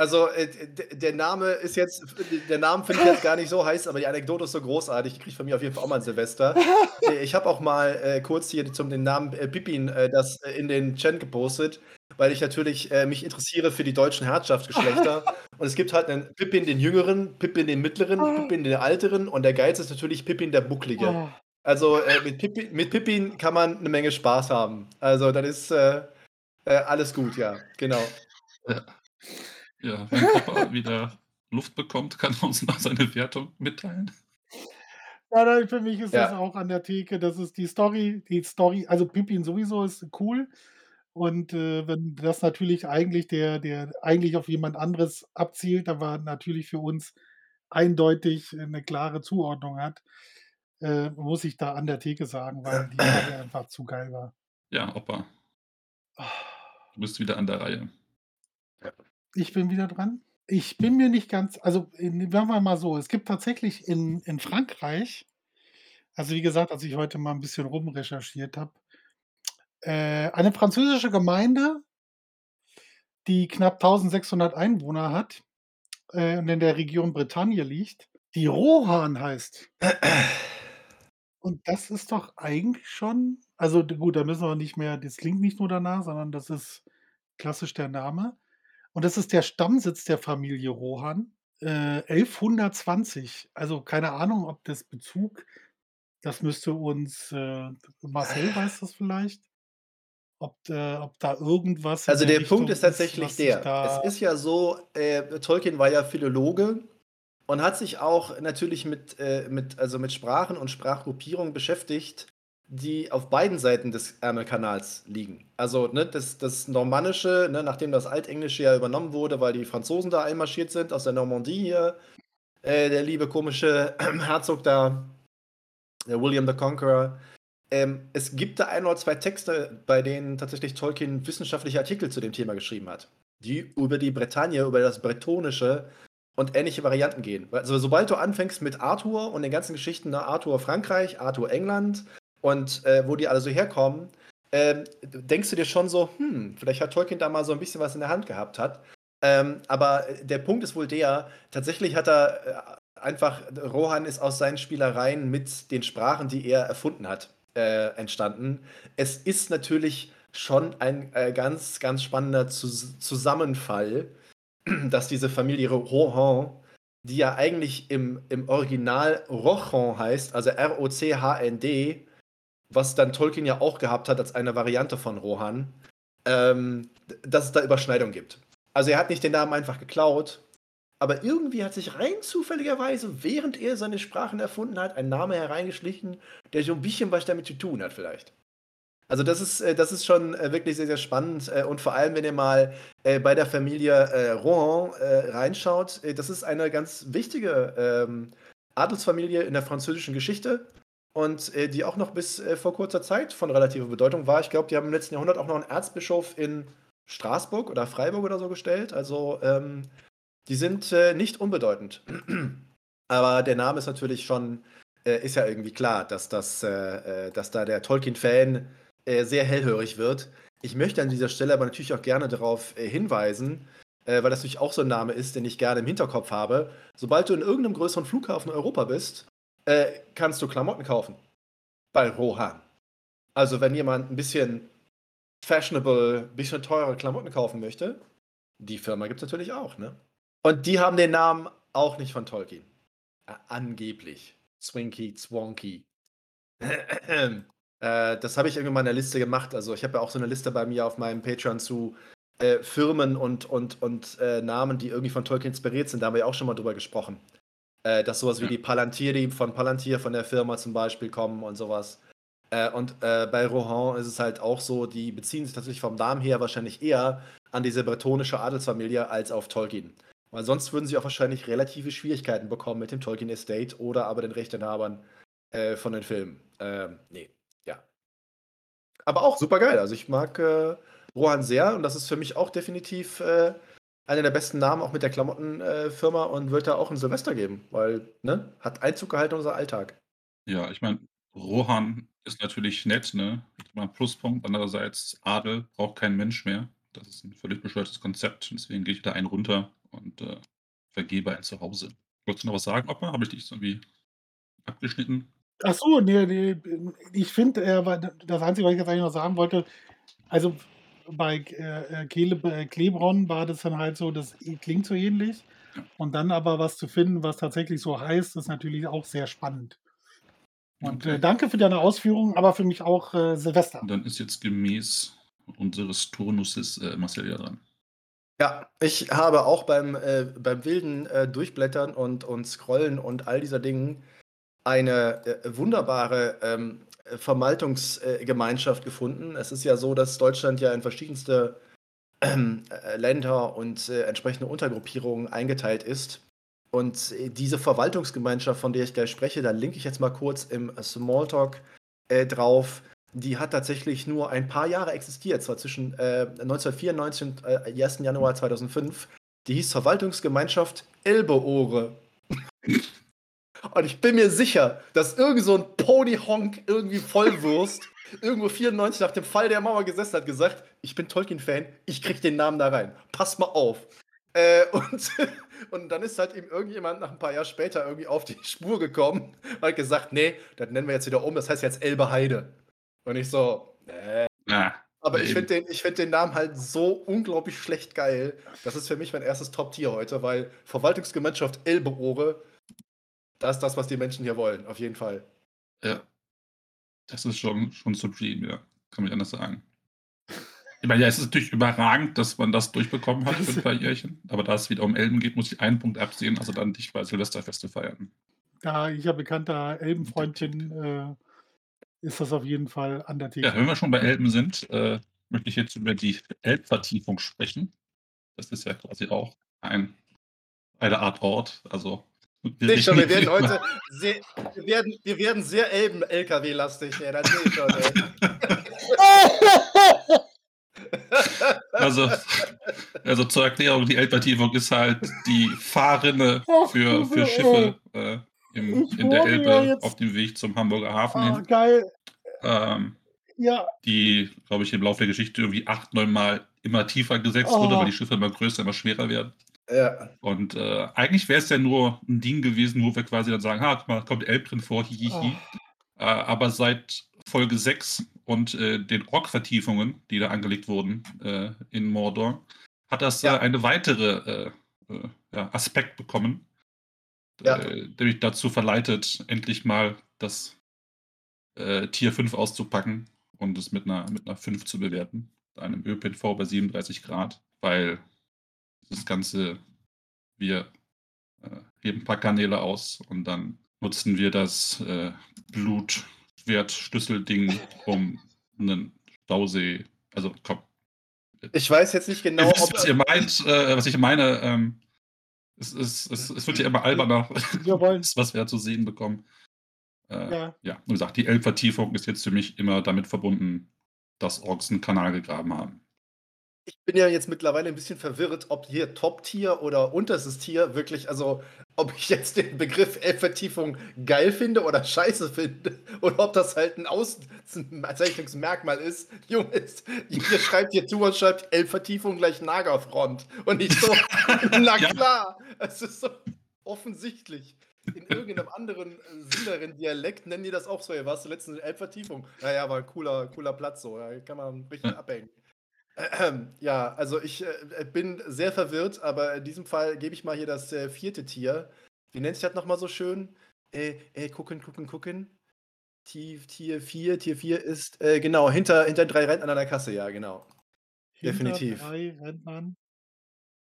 Also, äh, der Name ist jetzt, der Name finde ich jetzt gar nicht so heiß, aber die Anekdote ist so großartig. Die kriegt von mir auf jeden Fall auch mal ein Silvester. Ich habe auch mal äh, kurz hier zum den Namen äh, Pippin äh, das äh, in den Chat gepostet, weil ich natürlich äh, mich interessiere für die deutschen Herrschaftsgeschlechter. und es gibt halt einen Pippin den Jüngeren, Pippin den Mittleren, Pippin den Alteren und der Geiz ist natürlich Pippin der Bucklige. oh, Also äh, mit, Pippin, mit Pippin kann man eine Menge Spaß haben. Also das ist äh, äh, alles gut, ja, genau. Ja, wenn Papa wieder Luft bekommt, kann er uns noch seine Wertung mitteilen. Ja, nein, für mich ist Ja. das auch an der Theke. Das ist die Story, die Story, also Pippin sowieso ist cool. Und äh, wenn das natürlich eigentlich der, der eigentlich auf jemand anderes abzielt, aber natürlich für uns eindeutig eine klare Zuordnung hat, äh, muss ich da an der Theke sagen, weil die Story einfach zu geil war. Ja, Opa, Ah, du bist wieder an der Reihe. Ich bin wieder dran. Ich bin mir nicht ganz, also in, sagen wir mal so, es gibt tatsächlich in, in Frankreich, also wie gesagt, als ich heute mal ein bisschen rumrecherchiert habe, äh, eine französische Gemeinde, die knapp 1600 Einwohner hat äh, und in der Region Bretagne liegt, die Rohan heißt. Und das ist doch eigentlich schon, also d- gut, da müssen wir nicht mehr, das klingt nicht nur danach, sondern das ist klassisch der Name. Und das ist der Stammsitz der Familie Rohan. Äh, 1120. Also keine Ahnung, ob das Bezug, das müsste uns, äh, Marcel weiß das vielleicht, ob, äh, ob da irgendwas. Also der Richtung Punkt ist tatsächlich der. Es ist ja so, äh, Tolkien war ja Philologe und hat sich auch natürlich mit, äh, mit, also mit Sprachen und Sprachgruppierungen beschäftigt, die auf beiden Seiten des Ärmelkanals liegen. Also ne, das, das Normannische, ne, nachdem das Altenglische ja übernommen wurde, weil die Franzosen da einmarschiert sind aus der Normandie hier, äh, der liebe komische Herzog da, der William the Conqueror. Ähm, es gibt da ein oder zwei Texte, bei denen tatsächlich Tolkien wissenschaftliche Artikel zu dem Thema geschrieben hat, die über die Bretagne, über das Bretonische und ähnliche Varianten gehen. Also sobald du anfängst mit Arthur und den ganzen Geschichten, ne, Arthur Frankreich, Arthur England und äh, wo die alle so herkommen, ähm, denkst du dir schon so, hm, vielleicht hat Tolkien da mal so ein bisschen was in der Hand gehabt hat. Ähm, aber der Punkt ist wohl der, tatsächlich hat er äh, einfach, Rohan ist aus seinen Spielereien mit den Sprachen, die er erfunden hat, äh, entstanden. Es ist natürlich schon ein äh, ganz, ganz spannender Zus Zusammenfall, dass diese Familie Rohan, die ja eigentlich im, im Original Rochon heißt, also R-O-C-H-N-D, was dann Tolkien ja auch gehabt hat als eine Variante von Rohan, ähm, dass es da Überschneidung gibt. Also er hat nicht den Namen einfach geklaut, aber irgendwie hat sich rein zufälligerweise, während er seine Sprachen erfunden hat, ein Name hereingeschlichen, der so ein bisschen was damit zu tun hat vielleicht. Also das ist, äh, das ist schon äh, wirklich sehr, sehr spannend. Äh, und vor allem, wenn ihr mal bei der Familie Rohan reinschaut, das ist eine ganz wichtige ähm, Adelsfamilie in der französischen Geschichte und die auch noch bis vor kurzer Zeit von relativer Bedeutung war. Ich glaube, die haben im letzten Jahrhundert auch noch einen Erzbischof in Straßburg oder Freiburg oder so gestellt. Also ähm, die sind nicht unbedeutend. Aber der Name ist natürlich schon, ist ja irgendwie klar, dass, das, dass da der Tolkien-Fan äh, sehr hellhörig wird. Ich möchte an dieser Stelle aber natürlich auch gerne darauf äh, hinweisen, äh, weil das natürlich auch so ein Name ist, den ich gerne im Hinterkopf habe. Sobald du in irgendeinem größeren Flughafen in Europa bist, äh, kannst du Klamotten kaufen. Bei Rohan. Also, wenn jemand ein bisschen fashionable, ein bisschen teure Klamotten kaufen möchte, die Firma gibt es natürlich auch, ne? Und die haben den Namen auch nicht von Tolkien. Äh, angeblich. Swinky, Zwonky. Äh, das habe ich irgendwann mal in der Liste gemacht. Also ich habe ja auch so eine Liste bei mir auf meinem Patreon zu äh, Firmen und, und, und äh, Namen, die irgendwie von Tolkien inspiriert sind. Da haben wir ja auch schon mal drüber gesprochen. Äh, dass sowas wie die Palantieri von Palantir von der Firma zum Beispiel kommen und sowas. Äh, und äh, bei Rohan ist es halt auch so, die beziehen sich tatsächlich vom Namen her wahrscheinlich eher an diese bretonische Adelsfamilie als auf Tolkien. Weil sonst würden sie auch wahrscheinlich relative Schwierigkeiten bekommen mit dem Tolkien Estate oder aber den Rechteinhabern von den Filmen. Ähm, nee, aber auch super geil. Also ich mag äh, Rohan sehr und das ist für mich auch definitiv äh, einer der besten Namen, auch mit der Klamottenfirma äh, und wird da auch ein Silvester geben, weil, ne, hat Einzug gehalten in unser Alltag. Ja, ich meine, Rohan ist natürlich nett, ne? Mal ein Pluspunkt. Andererseits, Adel braucht kein Mensch mehr. Das ist ein völlig bescheuertes Konzept. Deswegen gehe ich da einen runter und äh, vergebe ein Zuhause. Wolltest du noch was sagen, Opa? Habe ich dich irgendwie abgeschnitten? Ach so, ne, ne, ich finde, äh, das Einzige, was ich jetzt eigentlich noch sagen wollte, also bei äh, äh äh, Klebron war das dann halt so, das klingt so ähnlich. Und dann aber was zu finden, was tatsächlich so heißt, ist natürlich auch sehr spannend. Und äh, danke für deine Ausführungen, aber für mich auch äh, Silvester. Dann ist jetzt gemäß unseres Turnuses äh, Marcel ja dran. Ja, ich habe auch beim, äh, beim wilden äh, Durchblättern und, und Scrollen und all dieser Dingen eine äh, wunderbare ähm, Verwaltungsgemeinschaft gefunden. Es ist ja so, dass Deutschland ja in verschiedenste ähm, äh, Länder und äh, entsprechende Untergruppierungen eingeteilt ist. Und äh, diese Verwaltungsgemeinschaft, von der ich gleich spreche, da linke ich jetzt mal kurz im Smalltalk äh, drauf. Die hat tatsächlich nur ein paar Jahre existiert, zwar zwischen 1994 und 1. Januar 2005. Die hieß Verwaltungsgemeinschaft Elbeohre. Und ich bin mir sicher, dass irgend so ein Pony-Honk irgendwie Vollwurst irgendwo 94 nach dem Fall der Mauer gesessen hat, gesagt, ich bin Tolkien-Fan, ich krieg den Namen da rein. Pass mal auf. Äh, und, und dann ist halt eben irgendjemand nach ein paar Jahren später irgendwie auf die Spur gekommen und hat gesagt, nee, das nennen wir jetzt wieder um, das heißt jetzt Elbe Heide. Und ich so, nee. Ja, aber ich finde den, find den Namen halt so unglaublich schlecht geil. Das ist für mich mein erstes Top-Tier heute, weil Verwaltungsgemeinschaft Elbeohre das ist das, was die Menschen hier wollen, auf jeden Fall. Ja. Das ist schon, schon supreme, ja. Kann man anders sagen. Ich meine, ja, es ist natürlich überragend, dass man das durchbekommen hat für ein paar Jährchen. Aber da es wieder um Elben geht, muss ich einen Punkt absehen, also dann dich bei Silvesterfeste feiern. Da ich ja bekannter Elbenfreundchen äh, ist das auf jeden Fall an der Theke. Ja, wenn wir schon bei Elben sind, äh, möchte ich jetzt über die Elbvertiefung sprechen. Das ist ja quasi auch ein, eine Art Ort, also Ich schon, wir werden heute sehr, wir werden, wir werden sehr Elben-LKW-lastig. Ja, das sehe ich schon, ey. Also, also zur Erklärung, die Elbvertiefung ist halt die Fahrrinne für, für Schiffe äh, im, in der Elbe auf dem Weg zum Hamburger Hafen hin. Ah, geil. Ähm, Ja. die, glaube ich, im Laufe der Geschichte irgendwie acht, neun Mal immer tiefer gesetzt wurde, weil die Oh. Schiffe immer größer, immer schwerer werden. Ja. Und äh, eigentlich wäre es ja nur ein Ding gewesen, wo wir quasi dann sagen, ha, mal, kommt Elbrin vor, hihihi. Oh. Äh, aber seit Folge 6 und äh, den Ork-Vertiefungen, die da angelegt wurden äh, in Mordor, hat das Ja. äh, eine weitere äh, ja, Aspekt bekommen, Ja. der mich dazu verleitet, endlich mal das Tier 5 auszupacken und es mit einer, mit einer 5 zu bewerten. Einem ÖPNV bei 37 Grad, weil das Ganze, wir äh, heben ein paar Kanäle aus und dann nutzen wir das äh, Blutschwert-Schlüsselding, um einen Stausee, also komm, Ich weiß jetzt nicht genau, wisst, ob. was ihr meint, äh, was ich meine. Ähm, es, es, es, es wird ja immer alberner, was wir zu sehen bekommen. Äh, ja. Ja. wie gesagt, die Elbvertiefung ist jetzt für mich immer damit verbunden, dass Orks einen Kanal gegraben haben. Ich bin ja jetzt mittlerweile ein bisschen verwirrt, ob hier Top-Tier oder unterstes Tier wirklich, also ob ich jetzt den Begriff Elbvertiefung geil finde oder scheiße finde oder ob das halt ein Auszeichnungsmerkmal ist. Jungs, ihr schreibt hier zu und schreibt Elbvertiefung gleich Nagerfront und nicht so, na Ja. klar, es ist so offensichtlich. In irgendeinem anderen äh, sinneren Dialekt nennen die das auch so. Hier warst du letztens in Elbvertiefung. Naja, war ein cooler, cooler Platz so. Da kann man richtig Ja. abhängen. Ja, also ich äh, bin sehr verwirrt, aber in diesem Fall gebe ich mal hier das äh, vierte Tier. Wie nennt sich das nochmal so schön? Äh, äh, gucken, gucken, gucken. Tier, Tier 4, Tier 4 ist, äh, genau, hinter, hinter drei Rentnern an der Kasse, ja, genau. Hinter Definitiv. drei Rentnern.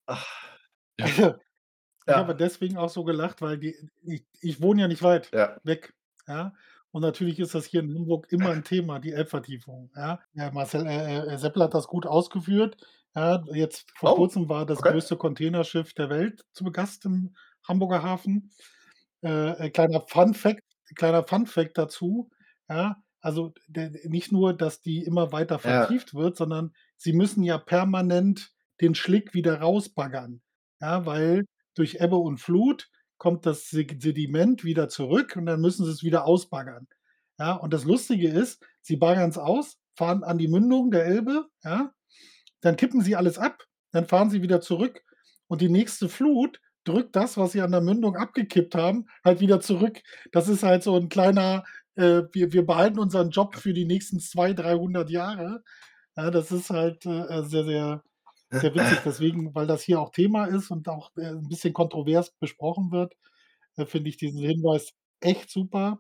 Ach, Ja. Ich Ja. habe deswegen auch so gelacht, weil die, ich, ich wohne ja nicht weit ja. weg. Ja. Und natürlich ist das hier in Hamburg immer ein Thema, die Elbvertiefung. Ja. ja Marcel äh, äh, Seppel hat das gut ausgeführt. Ja, jetzt vor Oh, kurzem war das okay. größte Containerschiff der Welt zu Gast im Hamburger Hafen. Äh, äh, kleiner Fun Fact, kleiner Fun Fact dazu. Ja, also der, nicht nur, dass die immer weiter Ja. vertieft wird, sondern sie müssen ja permanent den Schlick wieder rausbaggern. Ja, weil durch Ebbe und Flut kommt das Se- Sediment wieder zurück und dann müssen sie es wieder ausbaggern. Ja, und das Lustige ist, sie baggern es aus, fahren an die Mündung der Elbe, ja, dann kippen sie alles ab, dann fahren sie wieder zurück und die nächste Flut drückt das, was sie an der Mündung abgekippt haben, halt wieder zurück. Das ist halt so ein kleiner, äh, wir, wir behalten unseren Job für die nächsten 200, 300 Jahre. Ja, das ist halt äh, sehr, sehr, sehr witzig. Deswegen, weil das hier auch Thema ist und auch äh, ein bisschen kontrovers besprochen wird, äh, finde ich diesen Hinweis echt super.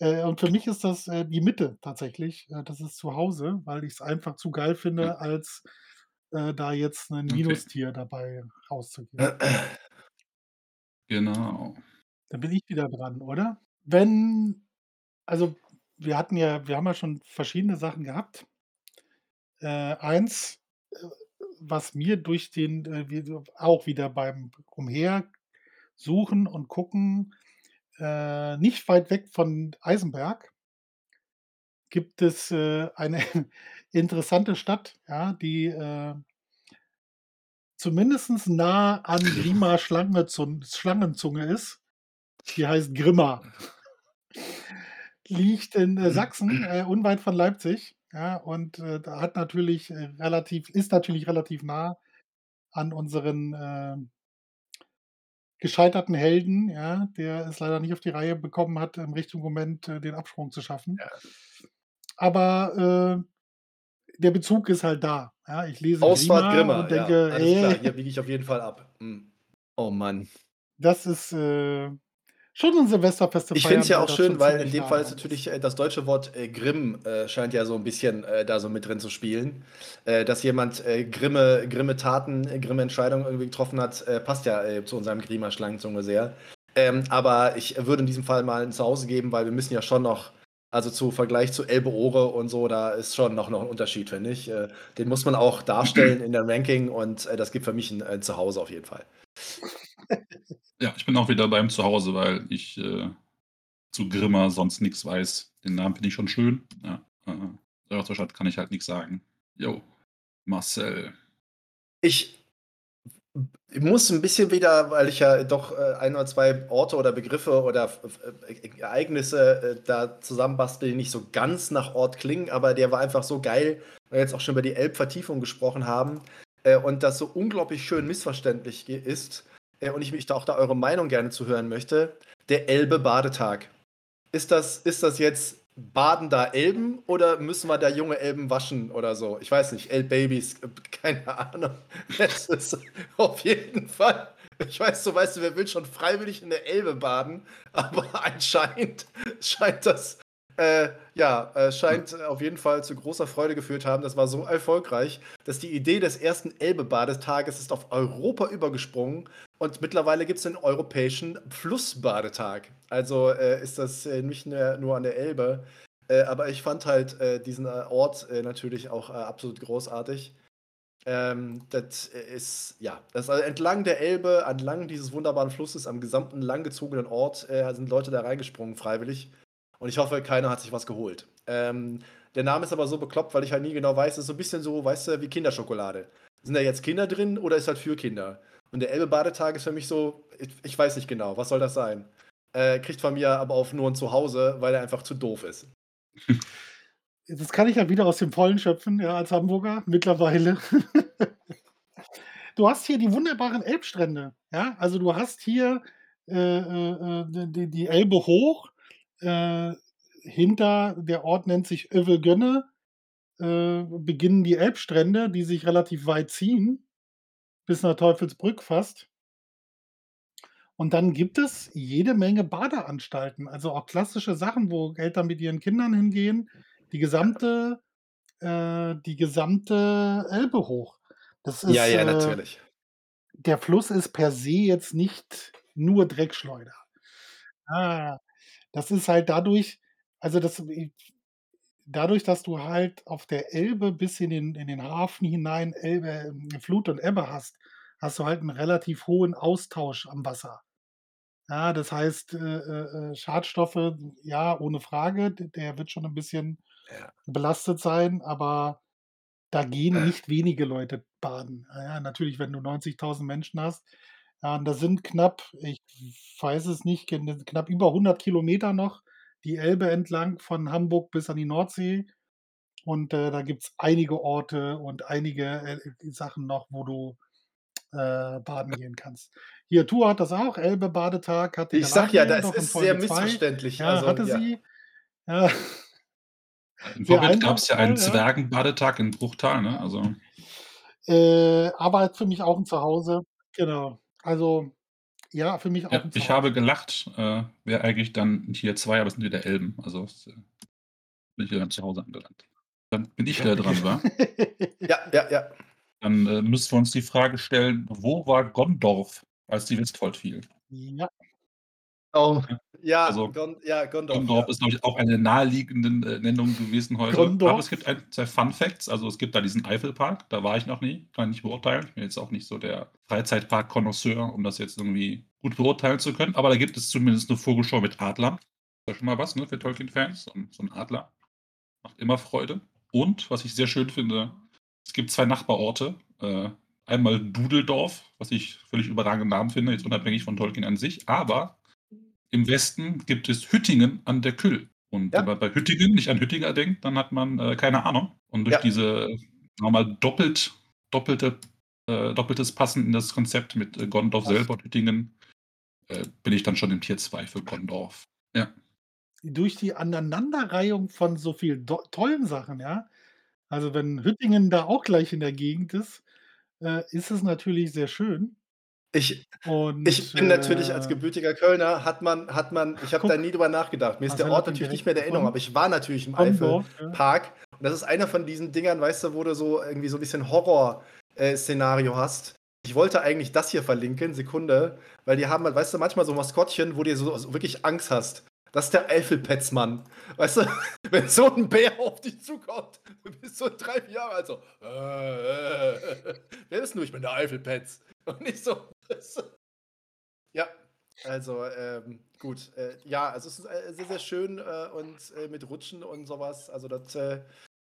Äh, und für mich ist das äh, die Mitte tatsächlich. Äh, das ist zu Hause, weil ich es einfach zu geil finde, als äh, da jetzt ein Okay. Minustier dabei rauszugeben. Genau. Da bin ich wieder dran, oder? Wenn, also wir hatten ja, wir haben ja schon verschiedene Sachen gehabt. Äh, eins, was mir durch den, äh, auch wieder beim Umhersuchen und Gucken, äh, nicht weit weg von Eisenberg, gibt es äh, eine interessante Stadt, ja, die äh, zumindest nah an Grima Schlangenzun- Schlangenzunge ist. Die heißt Grimma. Liegt in äh, Sachsen, äh, unweit von Leipzig. Ja, und äh, da hat natürlich äh, relativ, ist natürlich relativ nah an unseren äh, gescheiterten Helden, ja, der es leider nicht auf die Reihe bekommen hat, im richtigen Moment äh, den Absprung zu schaffen. Ja. Aber äh, der Bezug ist halt da. Ja, ich lese Ausfahrt Grimma, und ja, denke, alles klar, hey, hier biege ich auf jeden Fall ab. Hm. Oh Mann. das ist äh, schon ein Silvesterfest. Ich finde es ja auch das schön, weil in dem Fall ist natürlich äh, das deutsche Wort äh, Grimm äh, scheint ja so ein bisschen äh, da so mit drin zu spielen. Äh, dass jemand äh, grimme, grimme Taten, grimme Entscheidungen irgendwie getroffen hat, passt ja zu unserem Grima Schlangenzunge sehr. Ähm, aber ich würde in diesem Fall mal ein Zuhause geben, weil wir müssen ja schon noch, also zu Vergleich zu Elbe Ohre und so, da ist schon noch, noch ein Unterschied, finde ich. Den muss man auch darstellen in der Ranking und das gibt für mich ein Zuhause auf jeden Fall. Ja, ich bin auch wieder beim Zuhause, weil ich äh, zu Grimmer sonst nichts weiß. Den Namen finde ich schon schön. Ja, äh, ja, zur Stadt kann ich halt nichts sagen. Jo, Marcel. Ich Ich muss ein bisschen wieder, weil ich ja doch äh, ein oder zwei Orte oder Begriffe oder äh, Ereignisse äh, da zusammenbastel, die nicht so ganz nach Ort klingen, aber der war einfach so geil, weil wir jetzt auch schon über die Elbvertiefung gesprochen haben äh, und das so unglaublich schön missverständlich ist äh, und ich mich da auch da eure Meinung gerne zu hören möchte. Der Elbe-Badetag. Ist das, ist das jetzt baden da Elben oder müssen wir da junge Elben waschen oder so? Ich weiß nicht, Elbbabys, keine Ahnung. Es ist auf jeden Fall. Ich weiß, so weißt du, wer will schon freiwillig in der Elbe baden, aber anscheinend scheint das äh, ja, äh, scheint auf jeden Fall zu großer Freude geführt haben. Das war so erfolgreich, dass die Idee des ersten Elbe-Badetages ist auf Europa übergesprungen und mittlerweile gibt es den europäischen Flussbadetag. Also äh, ist das äh, nicht nur an der Elbe. Äh, aber ich fand halt äh, diesen Ort natürlich auch absolut großartig. Ähm, das ist, ja, das ist also entlang der Elbe, entlang dieses wunderbaren Flusses, am gesamten langgezogenen Ort sind Leute da reingesprungen, freiwillig. Und ich hoffe, keiner hat sich was geholt. Ähm, der Name ist aber so bekloppt, weil ich halt nie genau weiß, es ist so ein bisschen so, weißt du, wie Kinderschokolade. Sind da jetzt Kinder drin oder ist halt für Kinder? Und der Elbe-Badetag ist für mich so, ich, ich, weiß nicht genau, was soll das sein? Äh, kriegt von mir aber auf nur ein Zuhause, weil er einfach zu doof ist. Das kann ich ja wieder aus dem Vollen schöpfen, ja, als Hamburger mittlerweile. du hast hier die wunderbaren Elbstrände, ja, also du hast hier äh, äh, äh die, die Elbe hoch, äh, hinter der Ort nennt sich Övelgönne, äh, beginnen die Elbstrände, die sich relativ weit ziehen, bis nach Teufelsbrück fast. Und dann gibt es jede Menge Badeanstalten, also auch klassische Sachen, wo Eltern mit ihren Kindern hingehen, die gesamte äh, die gesamte Elbe hoch. Das Ja, ist, ja, äh natürlich. der Fluss ist per se jetzt nicht nur Dreckschleuder. Ah. Das ist halt dadurch also, das dadurch, dass du halt auf der Elbe bis in den in den Hafen hinein Elbe ähm, Flut und Ebbe hast, hast du halt einen relativ hohen Austausch am Wasser. Ja, das heißt, äh, äh, äh Schadstoffe, ja, ohne Frage, der wird schon ein bisschen Ja. belastet sein, aber da gehen nicht wenige Leute baden. Ja, natürlich, wenn du 90.000 Menschen hast, ja, und das sind knapp, ich weiß es nicht, knapp über 100 Kilometer noch die Elbe entlang von Hamburg bis an die Nordsee. Und äh, da gibt es einige Orte und einige äh, Sachen noch, wo du äh, baden gehen kannst. Hier, Tour hat das auch, Elbe-Badetag hatte Ich sag ja, das ist sehr missverständlich. Ja, also, hatte ja. sie. Ja. In Vorbild gab es ja einen Zwergenbadetag in Bruchtal, ne? Also. Äh, aber für mich auch ein Zuhause. Genau. Also, ja, für mich auch Ja, ich habe gelacht, äh, wäre eigentlich dann Tier 2, aber es sind wieder Elben. Also äh, bin ich wieder zu Hause angelangt. Dann bin ich wieder dran, wa? Ja, ja, ja. Dann äh, müssen wir uns die Frage stellen, wo war Gondorf, als die Westfold fiel? Ja. Oh, ja, Also, Gon ja, Gondorf. Gondorf Ja. ist, glaube ich, auch eine naheliegende äh, Nennung gewesen heute. Gondorf. Aber es gibt ein, zwei Fun Facts. Also es gibt da diesen Eifelpark, da war ich noch nie, kann ich nicht beurteilen. Ich bin jetzt auch nicht so der Freizeitpark-Konnoisseur, um das jetzt irgendwie gut beurteilen zu können. Aber da gibt es zumindest eine Vogelschau mit Adlern. Das ist ja schon mal was, ne, für Tolkien-Fans. So, ein- so ein Adler. Macht immer Freude. Und, was ich sehr schön finde, es gibt zwei Nachbarorte. Äh, einmal Dudeldorf, was ich völlig überragenden Namen finde, jetzt unabhängig von Tolkien an sich. Aber im Westen gibt es Hüttingen an der Küll. Und Ja. wenn man bei Hüttingen nicht an Hüttinger denkt, dann hat man äh, keine Ahnung. Und durch Ja. diese nochmal doppelt, doppelte, äh, doppeltes Passen in das Konzept mit äh, Gondorf Ach. selber und Hüttingen äh, bin ich dann schon im Tier 2 für Gondorf. Ja. Durch die Aneinanderreihung von so viel do tollen Sachen, ja. Also, wenn Hüttingen da auch gleich in der Gegend ist, äh, ist es natürlich sehr schön. Ich Und, ich bin natürlich als äh gebürtiger Kölner hat man hat man ich habe da nie drüber nachgedacht. Mir ist der Ort natürlich nicht mehr in Erinnerung, aber ich war natürlich im Gondorf, ja. Eifelpark. Und das ist einer von diesen Dingern, weißt du, wo du so irgendwie so ein bisschen Horror äh, hast. Ich wollte eigentlich das hier verlinken, Sekunde, weil die haben halt, weißt du, manchmal so Maskottchen, wo du so so wirklich Angst hast. Das ist der Eifelpetzmann. Weißt du, wenn so ein Bär auf dich zukommt, du bist so drei Jahre alt, so, äh, äh, wer bist du? Ich bin der Eifelpetz. Und nicht so? Ja, also ähm, gut. Äh, ja, also es ist äh, sehr, sehr schön äh, und äh, mit Rutschen und sowas. Also das äh,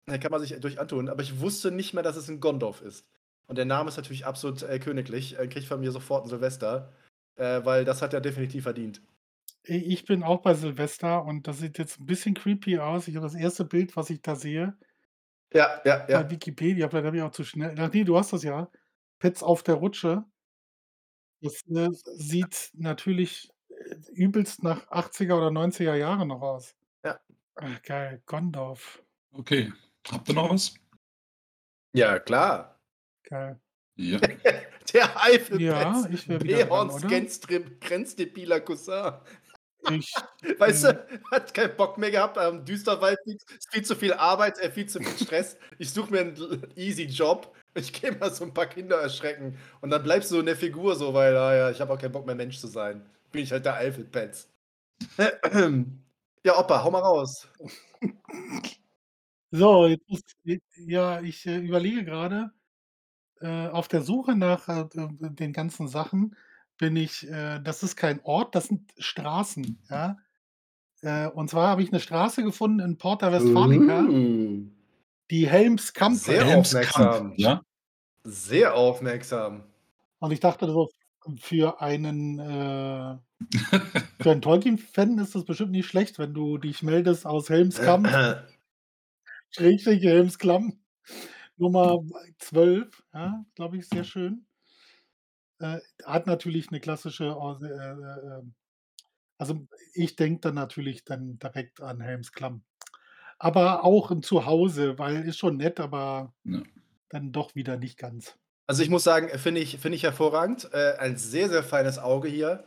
kann man sich durch antun. Aber ich wusste nicht mehr, dass es in Gondorf ist. Und der Name ist natürlich absolut äh, königlich. Äh, kriegt von mir sofort ein Silvester, äh, weil das hat er definitiv verdient. Ich bin auch bei Silvester und das sieht jetzt ein bisschen creepy aus. Ich habe das erste Bild, was ich da sehe, Ja, ja, bei ja. Wikipedia, vielleicht habe ich auch zu schnell. Ach nee, du hast das ja. Pets auf der Rutsche. Das äh, sieht natürlich äh, übelst nach 80er oder 90er Jahren noch aus. Ja. Ach, geil, Gondorf. Okay. Habt ihr noch was? Ja, klar. Geil. Ja. Der Eifelpetz. Ja, ich wäre wieder dran, oder? Grenztrip- grenzdebiler Cousin. Ich, Weißt du, hat keinen Bock mehr gehabt am Düsterwald. Ist viel zu viel Arbeit, äh, viel zu viel Stress. Ich suche mir einen easy Job. Ich gehe mal so ein paar Kinder erschrecken. Und dann bleibst du in der Figur so, weil, ah ja, ich habe auch keinen Bock mehr Mensch zu sein. Bin ich halt der Eifelpetz. Ja, Opa, hau mal raus. So, jetzt muss ja, ich, äh, überlege gerade, äh, auf der Suche nach, äh, den ganzen Sachen bin ich äh, das ist kein Ort, das sind Straßen, ja? Äh, und zwar habe ich 'ne Straße gefunden in Porta Westfalica, Uh, die Helmskamp Sehr heißt. aufmerksam. ja? sehr aufmerksam. Und ich dachte so, für einen, äh für einen Tolkien-Fan ist das bestimmt nicht schlecht, wenn du dich meldest aus Helmskamp Schrägstrich Helmsklamm Nummer 12, ja, glaube ich, sehr schön. Äh, hat natürlich 'ne klassische äh, äh, ähm also, ich denke dann natürlich dann direkt an Helmsklamm. Aber auch 'n Zuhause, weil ist schon nett, aber Ja. dann doch wieder nicht ganz. Also, ich muss sagen, finde ich finde ich hervorragend. Äh, ein sehr, sehr feines Auge hier,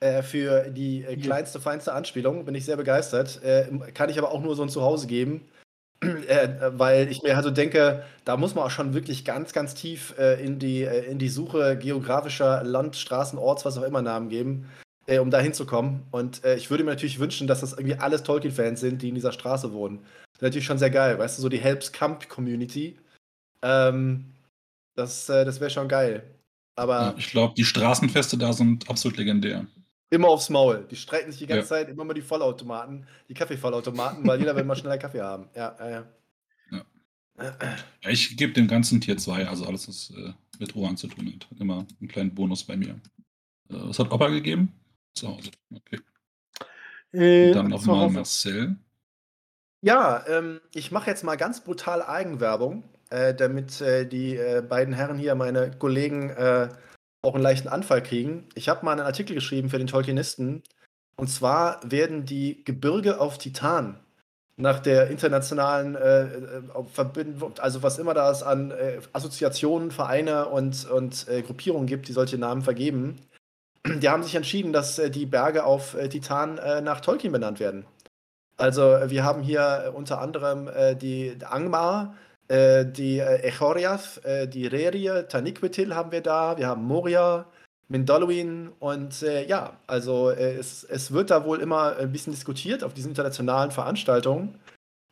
äh, für die, äh, kleinste, feinste Anspielung. Bin ich sehr begeistert. Äh, kann ich aber auch nur so 'n Zuhause geben, äh, weil ich mir halt so denke, da muss man auch schon wirklich ganz, ganz tief, äh, in die äh, in die Suche geografischer Land, Straßen, Orts, was auch immer Namen geben, äh, um da hinzukommen. Und, äh, ich würde mir natürlich wünschen, dass das irgendwie alles Tolkien-Fans sind, die in dieser Straße wohnen. Wäre natürlich schon sehr geil, weißt du, so die Helmskamp-Community. Ähm, das äh, das wäre schon geil. Ja, Aber ich glaube, die Straßenfeste da sind absolut legendär. Immer aufs Maul. Die streiten sich die ganze Ja. Zeit, immer mal die Vollautomaten, die Kaffeevollautomaten, weil jeder will mal schneller Kaffee haben. Ja, ja, ja. Ja. Ich gebe dem Ganzen Tier 2, also alles, was äh, mit Rohan zu tun hat. Immer einen kleinen Bonus bei mir. Äh, was hat Opa gegeben? Zu Hause. Okay. Äh, Und dann nochmal. Marcel. Ja, ähm, ich mache jetzt mal ganz brutal Eigenwerbung, äh, damit äh, die äh, beiden Herren hier, meine Kollegen, äh, auch einen leichten Anfall kriegen. Ich habe mal einen Artikel geschrieben für den Tolkienisten. Und zwar werden die Gebirge auf Titan nach der internationalen äh, äh, Verbindung, also was immer da es an äh, Assoziationen, Vereine und, und äh, Gruppierungen gibt, die solche Namen vergeben, die haben sich entschieden, dass äh, die Berge auf äh, Titan nach Tolkien benannt werden. Also wir haben hier unter anderem die Angmar, äh, die äh, Echoriath, äh, die Rerie, Taniquetil haben wir da, wir haben Moria, Mindolluin und äh, ja, also äh, es, es wird da wohl immer ein bisschen diskutiert auf diesen internationalen Veranstaltungen,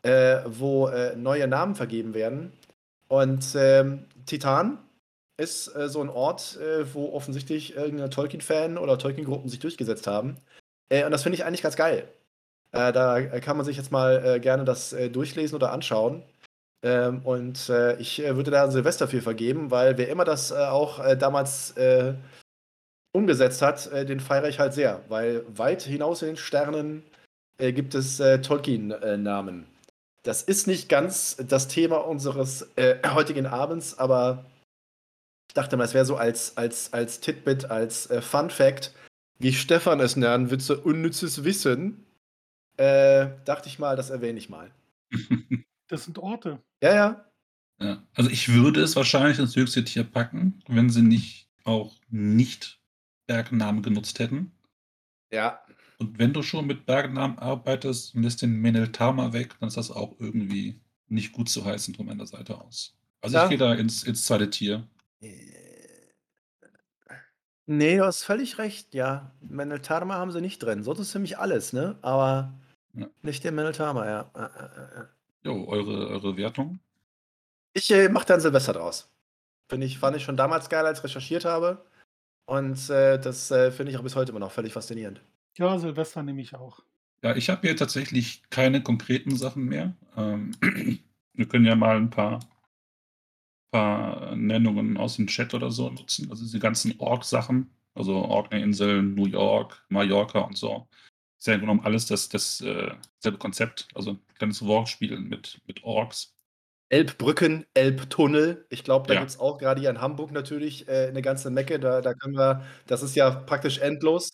äh, wo neue Namen vergeben werden. Und ähm, Titan ist so ein Ort, wo offensichtlich irgendein Tolkien-Fan oder Tolkien-Gruppen sich durchgesetzt haben. Und das finde ich eigentlich ganz geil. Da kann man sich jetzt mal gerne das durchlesen oder anschauen. Ähm, und äh, ich äh, würde da ein Silvester für vergeben, weil wer immer das äh, auch äh, damals äh, umgesetzt hat, den feiere ich halt sehr. Weil weit hinaus in den Sternen gibt es Tolkien-Namen. Das ist nicht ganz das Thema unseres heutigen Abends, aber ich dachte mal, es wäre so als, als, als Titbit, als Fun Fact, wie Stefan es nennen wird, so unnützes Wissen. Dachte ich mal, das erwähne ich mal. Das sind Orte. Ja, ja. Ja, also ich würde es wahrscheinlich ins höchste Tier packen, wenn sie nicht auch nicht Bergnamen genutzt hätten. Ja. Und wenn du schon mit Bergnamen arbeitest und lässt den Meneltama weg, dann ist das auch irgendwie nicht gut zu heißen von meiner Seite aus. Also Ja. ich gehe da ins, ins zweite Tier. Nee, du hast völlig recht, ja. Meneltarma haben sie nicht drin. Sonst ist ziemlich alles, ne? Aber Ja. nicht den Meneltarma, ja. Jo, eure, eure Wertung? Ich äh, mache da ein Silvester draus. Finde ich, fand ich schon damals geil, als ich recherchiert habe. Und äh, das äh, finde ich auch bis heute immer noch völlig faszinierend. Ja, Silvester nehme ich auch. Ja, ich habe hier tatsächlich keine konkreten Sachen mehr. Ähm, wir können ja mal ein paar paar Nennungen aus dem Chat oder so nutzen. Also diese ganzen Org-Sachen, also Orkney-Inseln, New York, Mallorca und so. Ist ja im Grunde genommen alles das, das äh, selbe Konzept. Also ein kleines Wortspiel mit, mit Orks. Elbbrücken, Elbtunnel. Ich glaube, da Ja. gibt es auch gerade hier in Hamburg natürlich äh, eine ganze Mecke. Da, da können wir, das ist ja praktisch endlos.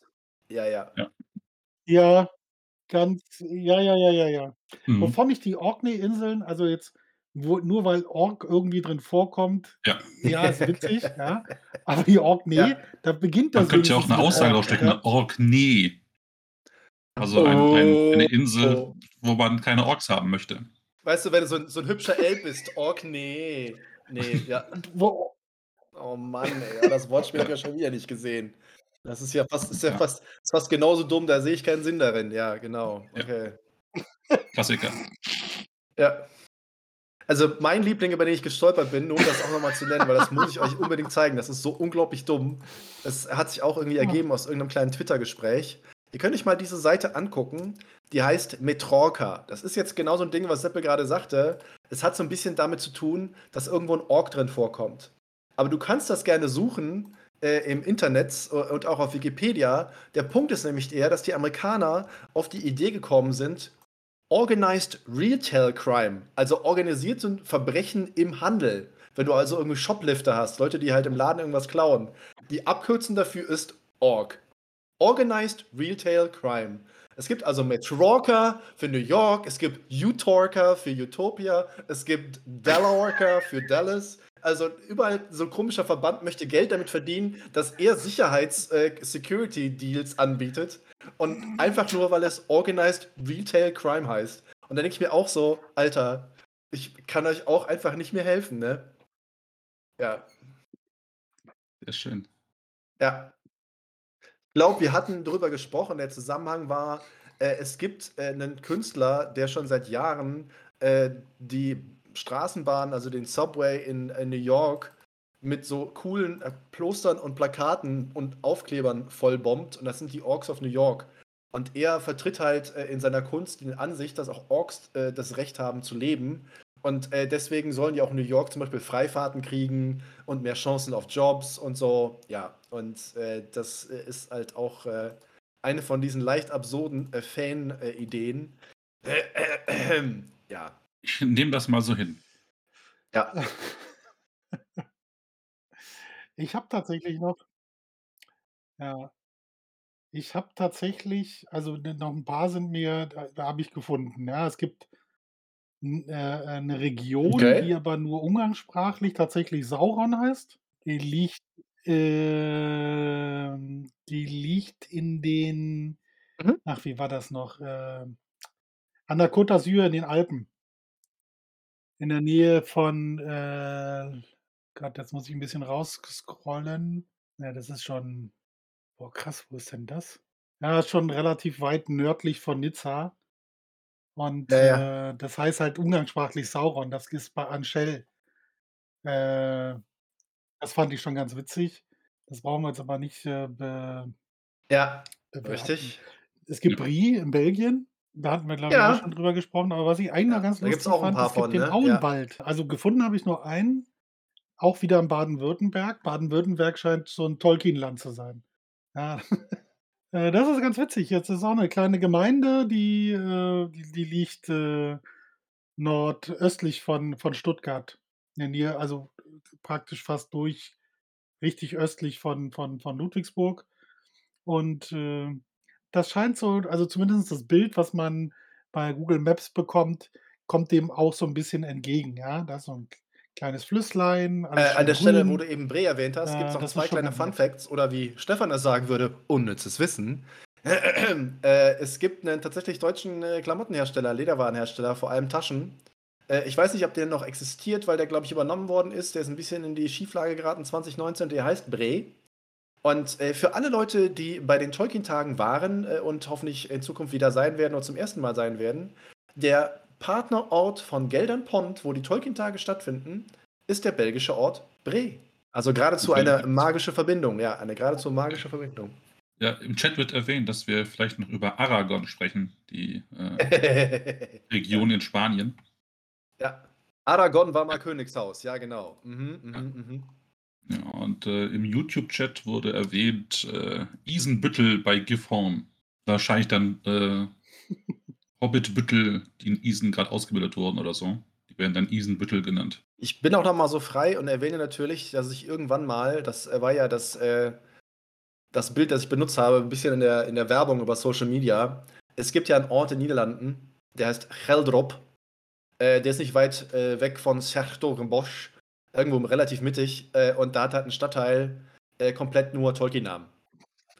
Ja, ja. Ja, ganz ja, ja, ja, ja, ja. Mhm. Wovon ich die Orkney-Inseln, also jetzt, wo nur weil Ork irgendwie drin vorkommt, Ja. ja, ist witzig, ja. Aber die Orkney, Ja. da beginnt Man das könnte ja auch eine Aussage draufstecken, ja. eine Orkney. Also ein, ein, eine Insel, Oh. wo man keine Orks haben möchte. Weißt du, wenn du so ein, so ein hübscher Elb bist, Ork, nee. Nee, ja. Oh Mann, ey, ja, das Wortspiel habe ich ja schon wieder nicht gesehen. Das ist ja fast, ist ja Ja. fast, ist fast genauso dumm, da sehe ich keinen Sinn darin. Ja, genau. Ja. Okay. Klassiker. Ja. Also mein Liebling, über den ich gestolpert bin, nur um das auch nochmal zu nennen, weil das muss ich euch unbedingt zeigen. Das ist so unglaublich dumm. Das hat sich auch irgendwie Ja. ergeben aus irgendeinem kleinen Twitter-Gespräch. Ihr könnt euch mal diese Seite angucken. Die heißt Metrorca. Das ist jetzt genau so ein Ding, was Seppel gerade sagte. Es hat so ein bisschen damit zu tun, dass irgendwo ein Ork drin vorkommt. Aber du kannst das gerne suchen äh, im Internet und auch auf Wikipedia. Der Punkt ist nämlich eher, dass die Amerikaner auf die Idee gekommen sind, Organized Retail Crime, also organisierte Verbrechen im Handel. Wenn du also irgendwie Shoplifter hast, Leute, die halt im Laden irgendwas klauen. Die Abkürzung dafür ist ORG. Organized Retail Crime. Es gibt also Metrorca für New York, es gibt Utorca für Utopia, es gibt Delaware für Dallas. Also überall so ein komischer Verband möchte Geld damit verdienen, dass er Sicherheits-Security-Deals anbietet. Und einfach nur, weil es Organized Retail Crime heißt. Und dann denke ich mir auch so, Alter, ich kann euch auch einfach nicht mehr helfen, ne? Ja, Sehr schön. ja. Ich glaube, wir hatten darüber gesprochen. Der Zusammenhang war, äh, es gibt äh, einen Künstler, der schon seit Jahren äh, die Straßenbahn, also den Subway in, in New York, mit so coolen äh, Postern und Plakaten und Aufklebern vollbombt. Und das sind die Orks of New York. Und er vertritt halt äh, in seiner Kunst die Ansicht, dass auch Orks äh, das Recht haben zu leben. Und äh, deswegen sollen die auch in New York zum Beispiel Freifahrten kriegen und mehr Chancen auf Jobs und so. Ja, und äh, das äh, ist halt auch äh, eine von diesen leicht absurden äh, Fan-Ideen. ja, Ich nehme das mal so hin. ja. Ich habe tatsächlich noch ja. Ich habe tatsächlich also, ne, noch ein paar sind mir da da habe ich gefunden, ja. Es gibt äh, 'ne Region, Okay. die aber nur umgangssprachlich tatsächlich Sauron heißt. Die liegt ähm, die liegt in den Mhm. ach, wie war das noch? Ähm, an der Côte d'Azur in den Alpen. In der Nähe von, äh Gott, jetzt muss ich 'n bisschen rausscrollen. Ja, das ist schon boah, krass, wo ist denn das? Ja, ist schon relativ weit nördlich von Nizza. Und, Ja, ja. äh, das heißt halt umgangssprachlich Sauron. Das ist bei Anschell. Äh, das fand ich schon ganz witzig. Das brauchen wir jetzt aber nicht, äh, be Ja, bewerten. richtig. Es gibt. Brie in Belgien. Da hatten wir, glaube ich, Ja. schon drüber gesprochen. Aber was ich eigentlich noch ganz da gibt's lustig auch fand, es gibt von, den ne? Auenwald. Also, gefunden habe ich nur einen, auch wieder in Baden-Württemberg. Baden-Württemberg scheint so 'n Tolkien-Land zu sein. Ja. Äh, das ist ganz witzig. Jetzt ist auch 'ne kleine Gemeinde, die, äh die die liegt, äh, nordöstlich von von Stuttgart. In der also, praktisch fast durch richtig östlich von von von Ludwigsburg. Und, äh, das scheint so also, zumindest das Bild, was man bei Google Maps bekommt, kommt dem auch so 'n bisschen entgegen, ja? Da ist so 'n k kleines Flüsslein, Äh, an der Stelle, wo grün. du eben Bre erwähnt hast, Äh, noch das ist 2 schon kleine Fun. Facts oder wie Stefan es sagen würde, unnützes Wissen. Äh, es gibt 'nen tatsächlich deutschen, äh, Klamottenhersteller, Lederwarenhersteller, vor allem Taschen. Äh, ich weiß nicht, ob der noch existiert, weil der, glaube ich, übernommen worden ist. Der ist 'n bisschen in die Schieflage geraten 2019. Der heißt Bre. Und, äh, für alle Leute, die bei den Tolkien-Tagen waren, und hoffentlich in Zukunft wieder sein werden oder zum ersten Mal sein werden, der Partnerort von Geldern-Pont, wo die Tolkien-Tage stattfinden, ist der belgische Ort Bre. Also, geradezu eine magische Verbindung. Ja, eine geradezu magische Verbindung. Ja, im Chat wird erwähnt, dass wir vielleicht noch über Aragon sprechen, die äh, Region in Spanien. Ja. Aragon war mal Königshaus, ja genau. Mhm, mhm, mhm. Ja, und äh, im YouTube-Chat wurde erwähnt, äh, Isenbüttel bei Gifhorn. Wahrscheinlich dann äh, Hobbitbüttel, die in Isen gerade ausgebildet wurden oder so. Die werden dann Isenbüttel genannt. Ich bin auch noch mal so frei und erwähne natürlich, dass ich irgendwann mal, das äh, war ja das, äh, das Bild, das ich benutzt habe, ein bisschen in der, in der Werbung über Social Media. Es gibt ja einen Ort in den Niederlanden, der heißt Geldrop. Äh, der ist nicht weit äh, weg von Sertogenbosch, irgendwo relativ mittig. Äh, und da hat halt ein Stadtteil äh, komplett nur Tolkien-Namen.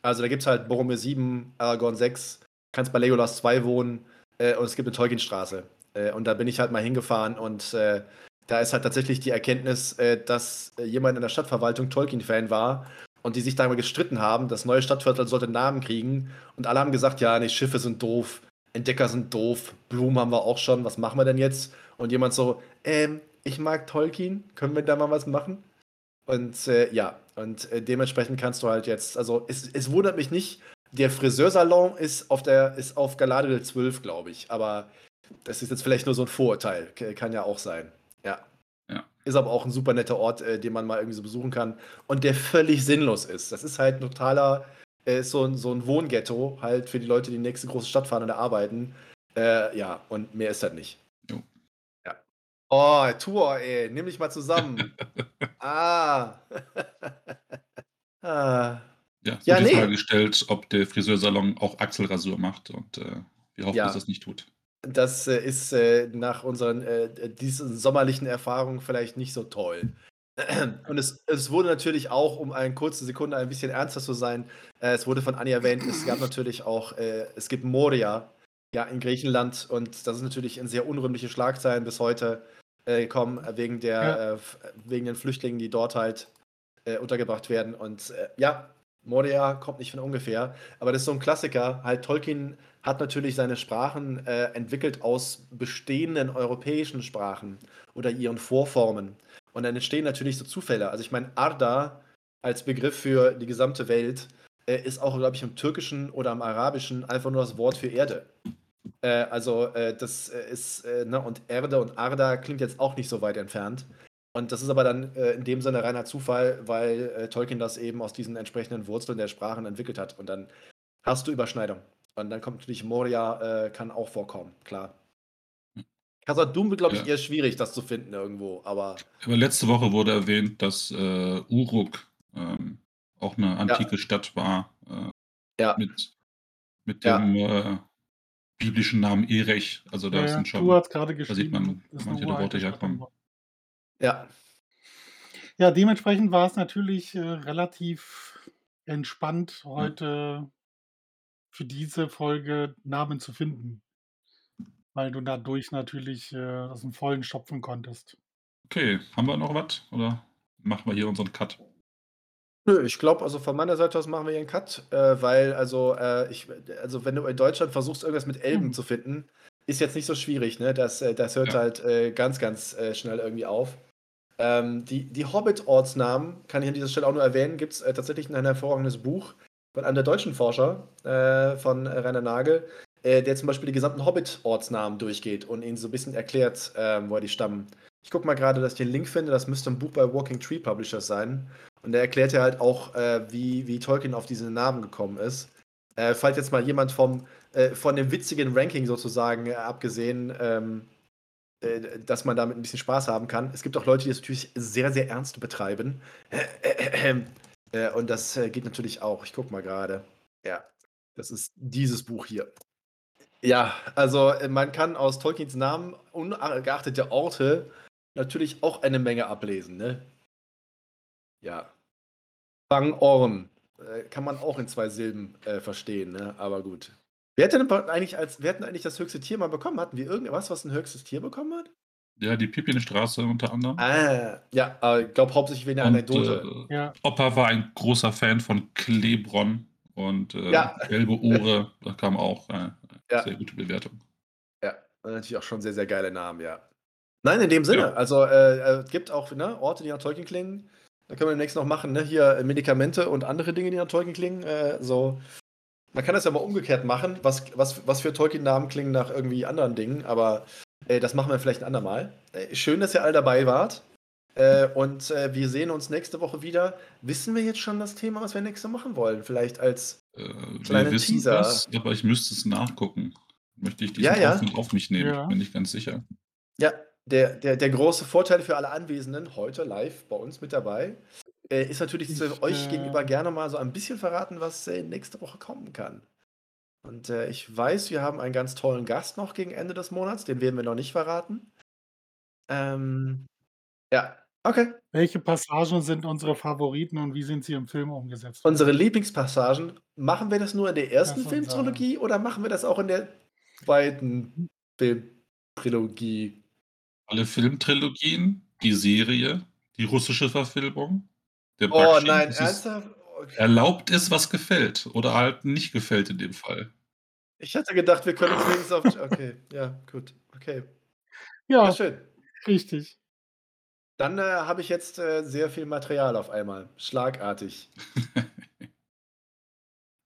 Also da gibt es halt Boromir 7, Aragorn 6, kannst bei Legolas 2 wohnen und es gibt eine Tolkien-Straße. Äh, und da bin ich halt mal hingefahren und da ist halt tatsächlich die Erkenntnis, dass jemand in der Stadtverwaltung Tolkien-Fan war und die sich darüber gestritten haben, das neue Stadtviertel sollte einen Namen kriegen. Und alle haben gesagt, ja, nee, Schiffe sind doof, Entdecker sind doof, Blumen haben wir auch schon, was machen wir denn jetzt? Und jemand so, ähm, ich mag Tolkien, können wir da mal was machen? Und äh, ja, und äh, dementsprechend kannst du halt jetzt, also es, es wundert mich nicht, der Friseursalon ist auf der, ist auf Galadriel 12, glaube ich, aber das ist jetzt vielleicht nur so ein Vorurteil, kann ja auch sein. Ja. Ja. Ist aber auch ein super netter Ort, äh, den man mal irgendwie so besuchen kann und der völlig sinnlos ist. Das ist halt ein totaler, äh, so, ein, so ein Wohnghetto, halt für die Leute, die in die nächste große Stadt fahren und da arbeiten. Äh, ja, und mehr ist das nicht. Jo. Ja. Oh, Tour, ey, nimm dich mal zusammen. ah. ah. Ja, Ja, die nee. Frage gestellt, ob der Friseursalon auch Achselrasur macht und äh, wir hoffen, Ja. dass das nicht tut. Das äh, ist äh, nach unseren äh, diesen sommerlichen Erfahrungen vielleicht nicht so toll. Und es, es wurde natürlich auch, um eine kurze Sekunde ein bisschen ernster zu sein, äh, es wurde von Anni erwähnt, es gab natürlich auch, äh, es gibt Moria ja, in Griechenland und das ist natürlich in sehr unrühmliche Schlagzeilen bis heute äh, gekommen, äh, wegen, der, Ja. äh, wegen den Flüchtlingen, die dort halt äh, untergebracht werden. Und äh, ja, Moria kommt nicht von ungefähr, aber das ist so ein Klassiker. Halt, Tolkien hat natürlich seine Sprachen äh, entwickelt aus bestehenden europäischen Sprachen oder ihren Vorformen. Und dann entstehen natürlich so Zufälle. Also ich meine, Arda als Begriff für die gesamte Welt äh, ist auch, glaube ich, im Türkischen oder im Arabischen einfach nur das Wort für Erde. Äh, also äh, das äh, ist, äh, ne, und Erde und Arda klingt jetzt auch nicht so weit entfernt. Und das ist aber dann äh, in dem Sinne reiner Zufall, weil äh, Tolkien das eben aus diesen entsprechenden Wurzeln der Sprachen entwickelt hat. Und dann hast du Überschneidung. Und dann kommt natürlich Moria, äh, kann auch vorkommen, klar. Khazad-dûm wird, glaube ich, Ja. eher schwierig, das zu finden irgendwo, aber Aber letzte Woche wurde erwähnt, dass äh, Uruk ähm, auch eine antike Stadt war äh, ja, mit, mit Ja. dem äh, biblischen Namen Erech. Also da Ja, ja, sind du schon. hast gerade sieht geschrieben, man, ist manche eine der Worte herkommen. Ja, Ja, dementsprechend war es natürlich äh, relativ entspannt, heute für diese Folge Namen zu finden, weil du dadurch natürlich äh, aus dem Vollen stopfen konntest. Okay, haben wir noch was? Oder machen wir hier unseren Cut? Nö, ich glaube, also von meiner Seite aus machen wir hier einen Cut, äh, weil also, äh, ich, also wenn du in Deutschland versuchst, irgendwas mit Elben Hm. zu finden, ist jetzt nicht so schwierig, ne? Das, äh, das hört Ja. halt äh, ganz, ganz äh, schnell irgendwie auf. Ähm, die die Hobbit-Ortsnamen, kann ich an dieser Stelle auch nur erwähnen, gibt es äh, tatsächlich ein hervorragendes Buch von einem der deutschen Forscher, äh, von äh, Rainer Nagel, äh, der zum Beispiel die gesamten Hobbit-Ortsnamen durchgeht und ihnen so ein bisschen erklärt, ähm, woher die stammen. Ich gucke mal gerade, dass ich den Link finde, das müsste ein Buch bei Walking Tree Publishers sein. Und der erklärt ja halt auch, äh, wie, wie Tolkien auf diese Namen gekommen ist. Äh, falls jetzt mal jemand vom, von dem witzigen Ranking sozusagen abgesehen, ähm, äh, dass man damit ein bisschen Spaß haben kann. Es gibt auch Leute, die es natürlich sehr, sehr ernst betreiben. Äh, und das äh, geht natürlich auch. Ich gucke mal gerade. Ja, das ist dieses Buch hier. Ja, also man kann aus Tolkiens Namen, ungeachtet der Orte, natürlich auch eine Menge ablesen, ne? Ja. Fang Orn. Äh, kann man auch in zwei Silben äh, verstehen, ne? Aber gut. Wer hat denn eigentlich als, wer hat denn eigentlich das höchste Tier mal bekommen? Hatten wir irgendwas, was ein höchstes Tier bekommen hat? Ja, die Pippinstraße unter anderem. Ah, ja, aber ich glaube hauptsächlich wegen der Und Anekdote. äh, Ja, Opa war ein großer Fan von Klebron und äh, Ja. gelbe Ohre, da kam auch äh, Ja. sehr gute Bewertung. Ja, und natürlich auch schon sehr, sehr geile Namen, ja. Nein, in dem Sinne. Ja. Also, äh, es gibt auch ne, Orte, die nach Tolkien klingen. Da können wir demnächst noch machen, ne? Hier äh, Medikamente und andere Dinge, die nach Tolkien klingen. Äh, so. Man kann das ja mal umgekehrt machen. Was, was, was für Tolkien-Namen klingen nach irgendwie anderen Dingen, aber Äh, das machen wir vielleicht ein andermal. Äh, schön, dass ihr alle dabei wart. Äh, und äh, wir sehen uns nächste Woche wieder. Wissen wir jetzt schon das Thema, was wir nächste machen wollen? Vielleicht als Äh, wir wissen Teaser. das, aber ich müsste es nachgucken. Möchte ich diesen Ja, ja. Auf mich nehmen, Ja. bin ich ganz sicher. Ja, der, der, der große Vorteil für alle Anwesenden heute live bei uns mit dabei äh, ist natürlich, Ich, euch äh, gegenüber gerne mal so ein bisschen verraten, was äh, nächste Woche kommen kann. Und äh, ich weiß, wir haben einen ganz tollen Gast noch gegen Ende des Monats, den werden wir noch nicht verraten. Ähm, ja, okay. Welche Passagen sind unsere Favoriten und wie sind sie im Film umgesetzt? Unsere Lieblingspassagen, machen wir das nur in der ersten Filmtrilogie oder machen wir das auch in der zweiten Filmtrilogie? Alle Filmtrilogien, die Serie, die russische Verfilmung, der Oh nein, ernsthaft? Okay. Erlaubt ist, was gefällt oder halt nicht gefällt in dem Fall. Ich hätte gedacht, wir können uns wenigstens auf. Okay, ja, gut. Okay. Ja, Ja, schön. richtig. Dann äh, habe ich jetzt äh, sehr viel Material auf einmal. Schlagartig.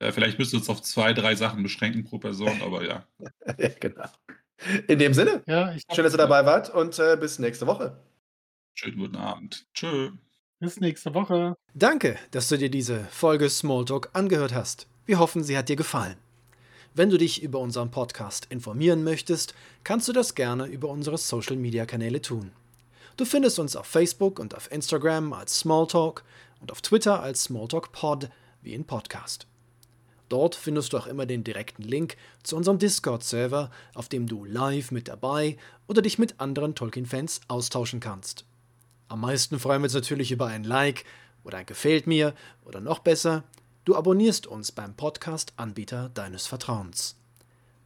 Ja, vielleicht müsst ihr uns auf zwei, drei Sachen beschränken pro Person, aber ja. ja, genau. In dem Sinne, Ja, schön, dass ihr dabei wart und äh, bis nächste Woche. Schönen guten Abend. Tschö. Bis nächste Woche. Danke, dass du dir diese Folge Smalltalk angehört hast. Wir hoffen, sie hat dir gefallen. Wenn du dich über unseren Podcast informieren möchtest, kannst du das gerne über unsere Social Media Kanäle tun. Du findest uns auf Facebook und auf Instagram als Smalltalk und auf Twitter als Smalltalk Pod wie in Podcast. Dort findest du auch immer den direkten Link zu unserem Discord-Server, auf dem du live mit dabei oder dich mit anderen Tolkien-Fans austauschen kannst. Am meisten freuen wir uns natürlich über ein Like oder ein Gefällt mir oder noch besser, du abonnierst uns beim Podcast-Anbieter deines Vertrauens.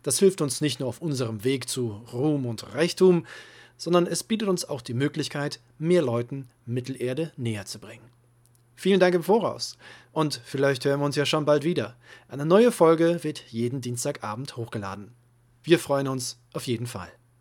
Das hilft uns nicht nur auf unserem Weg zu Ruhm und Reichtum, sondern es bietet uns auch die Möglichkeit, mehr Leuten Mittelerde näher zu bringen. Vielen Dank im Voraus und vielleicht hören wir uns ja schon bald wieder. Eine neue Folge wird jeden Dienstagabend hochgeladen. Wir freuen uns auf jeden Fall.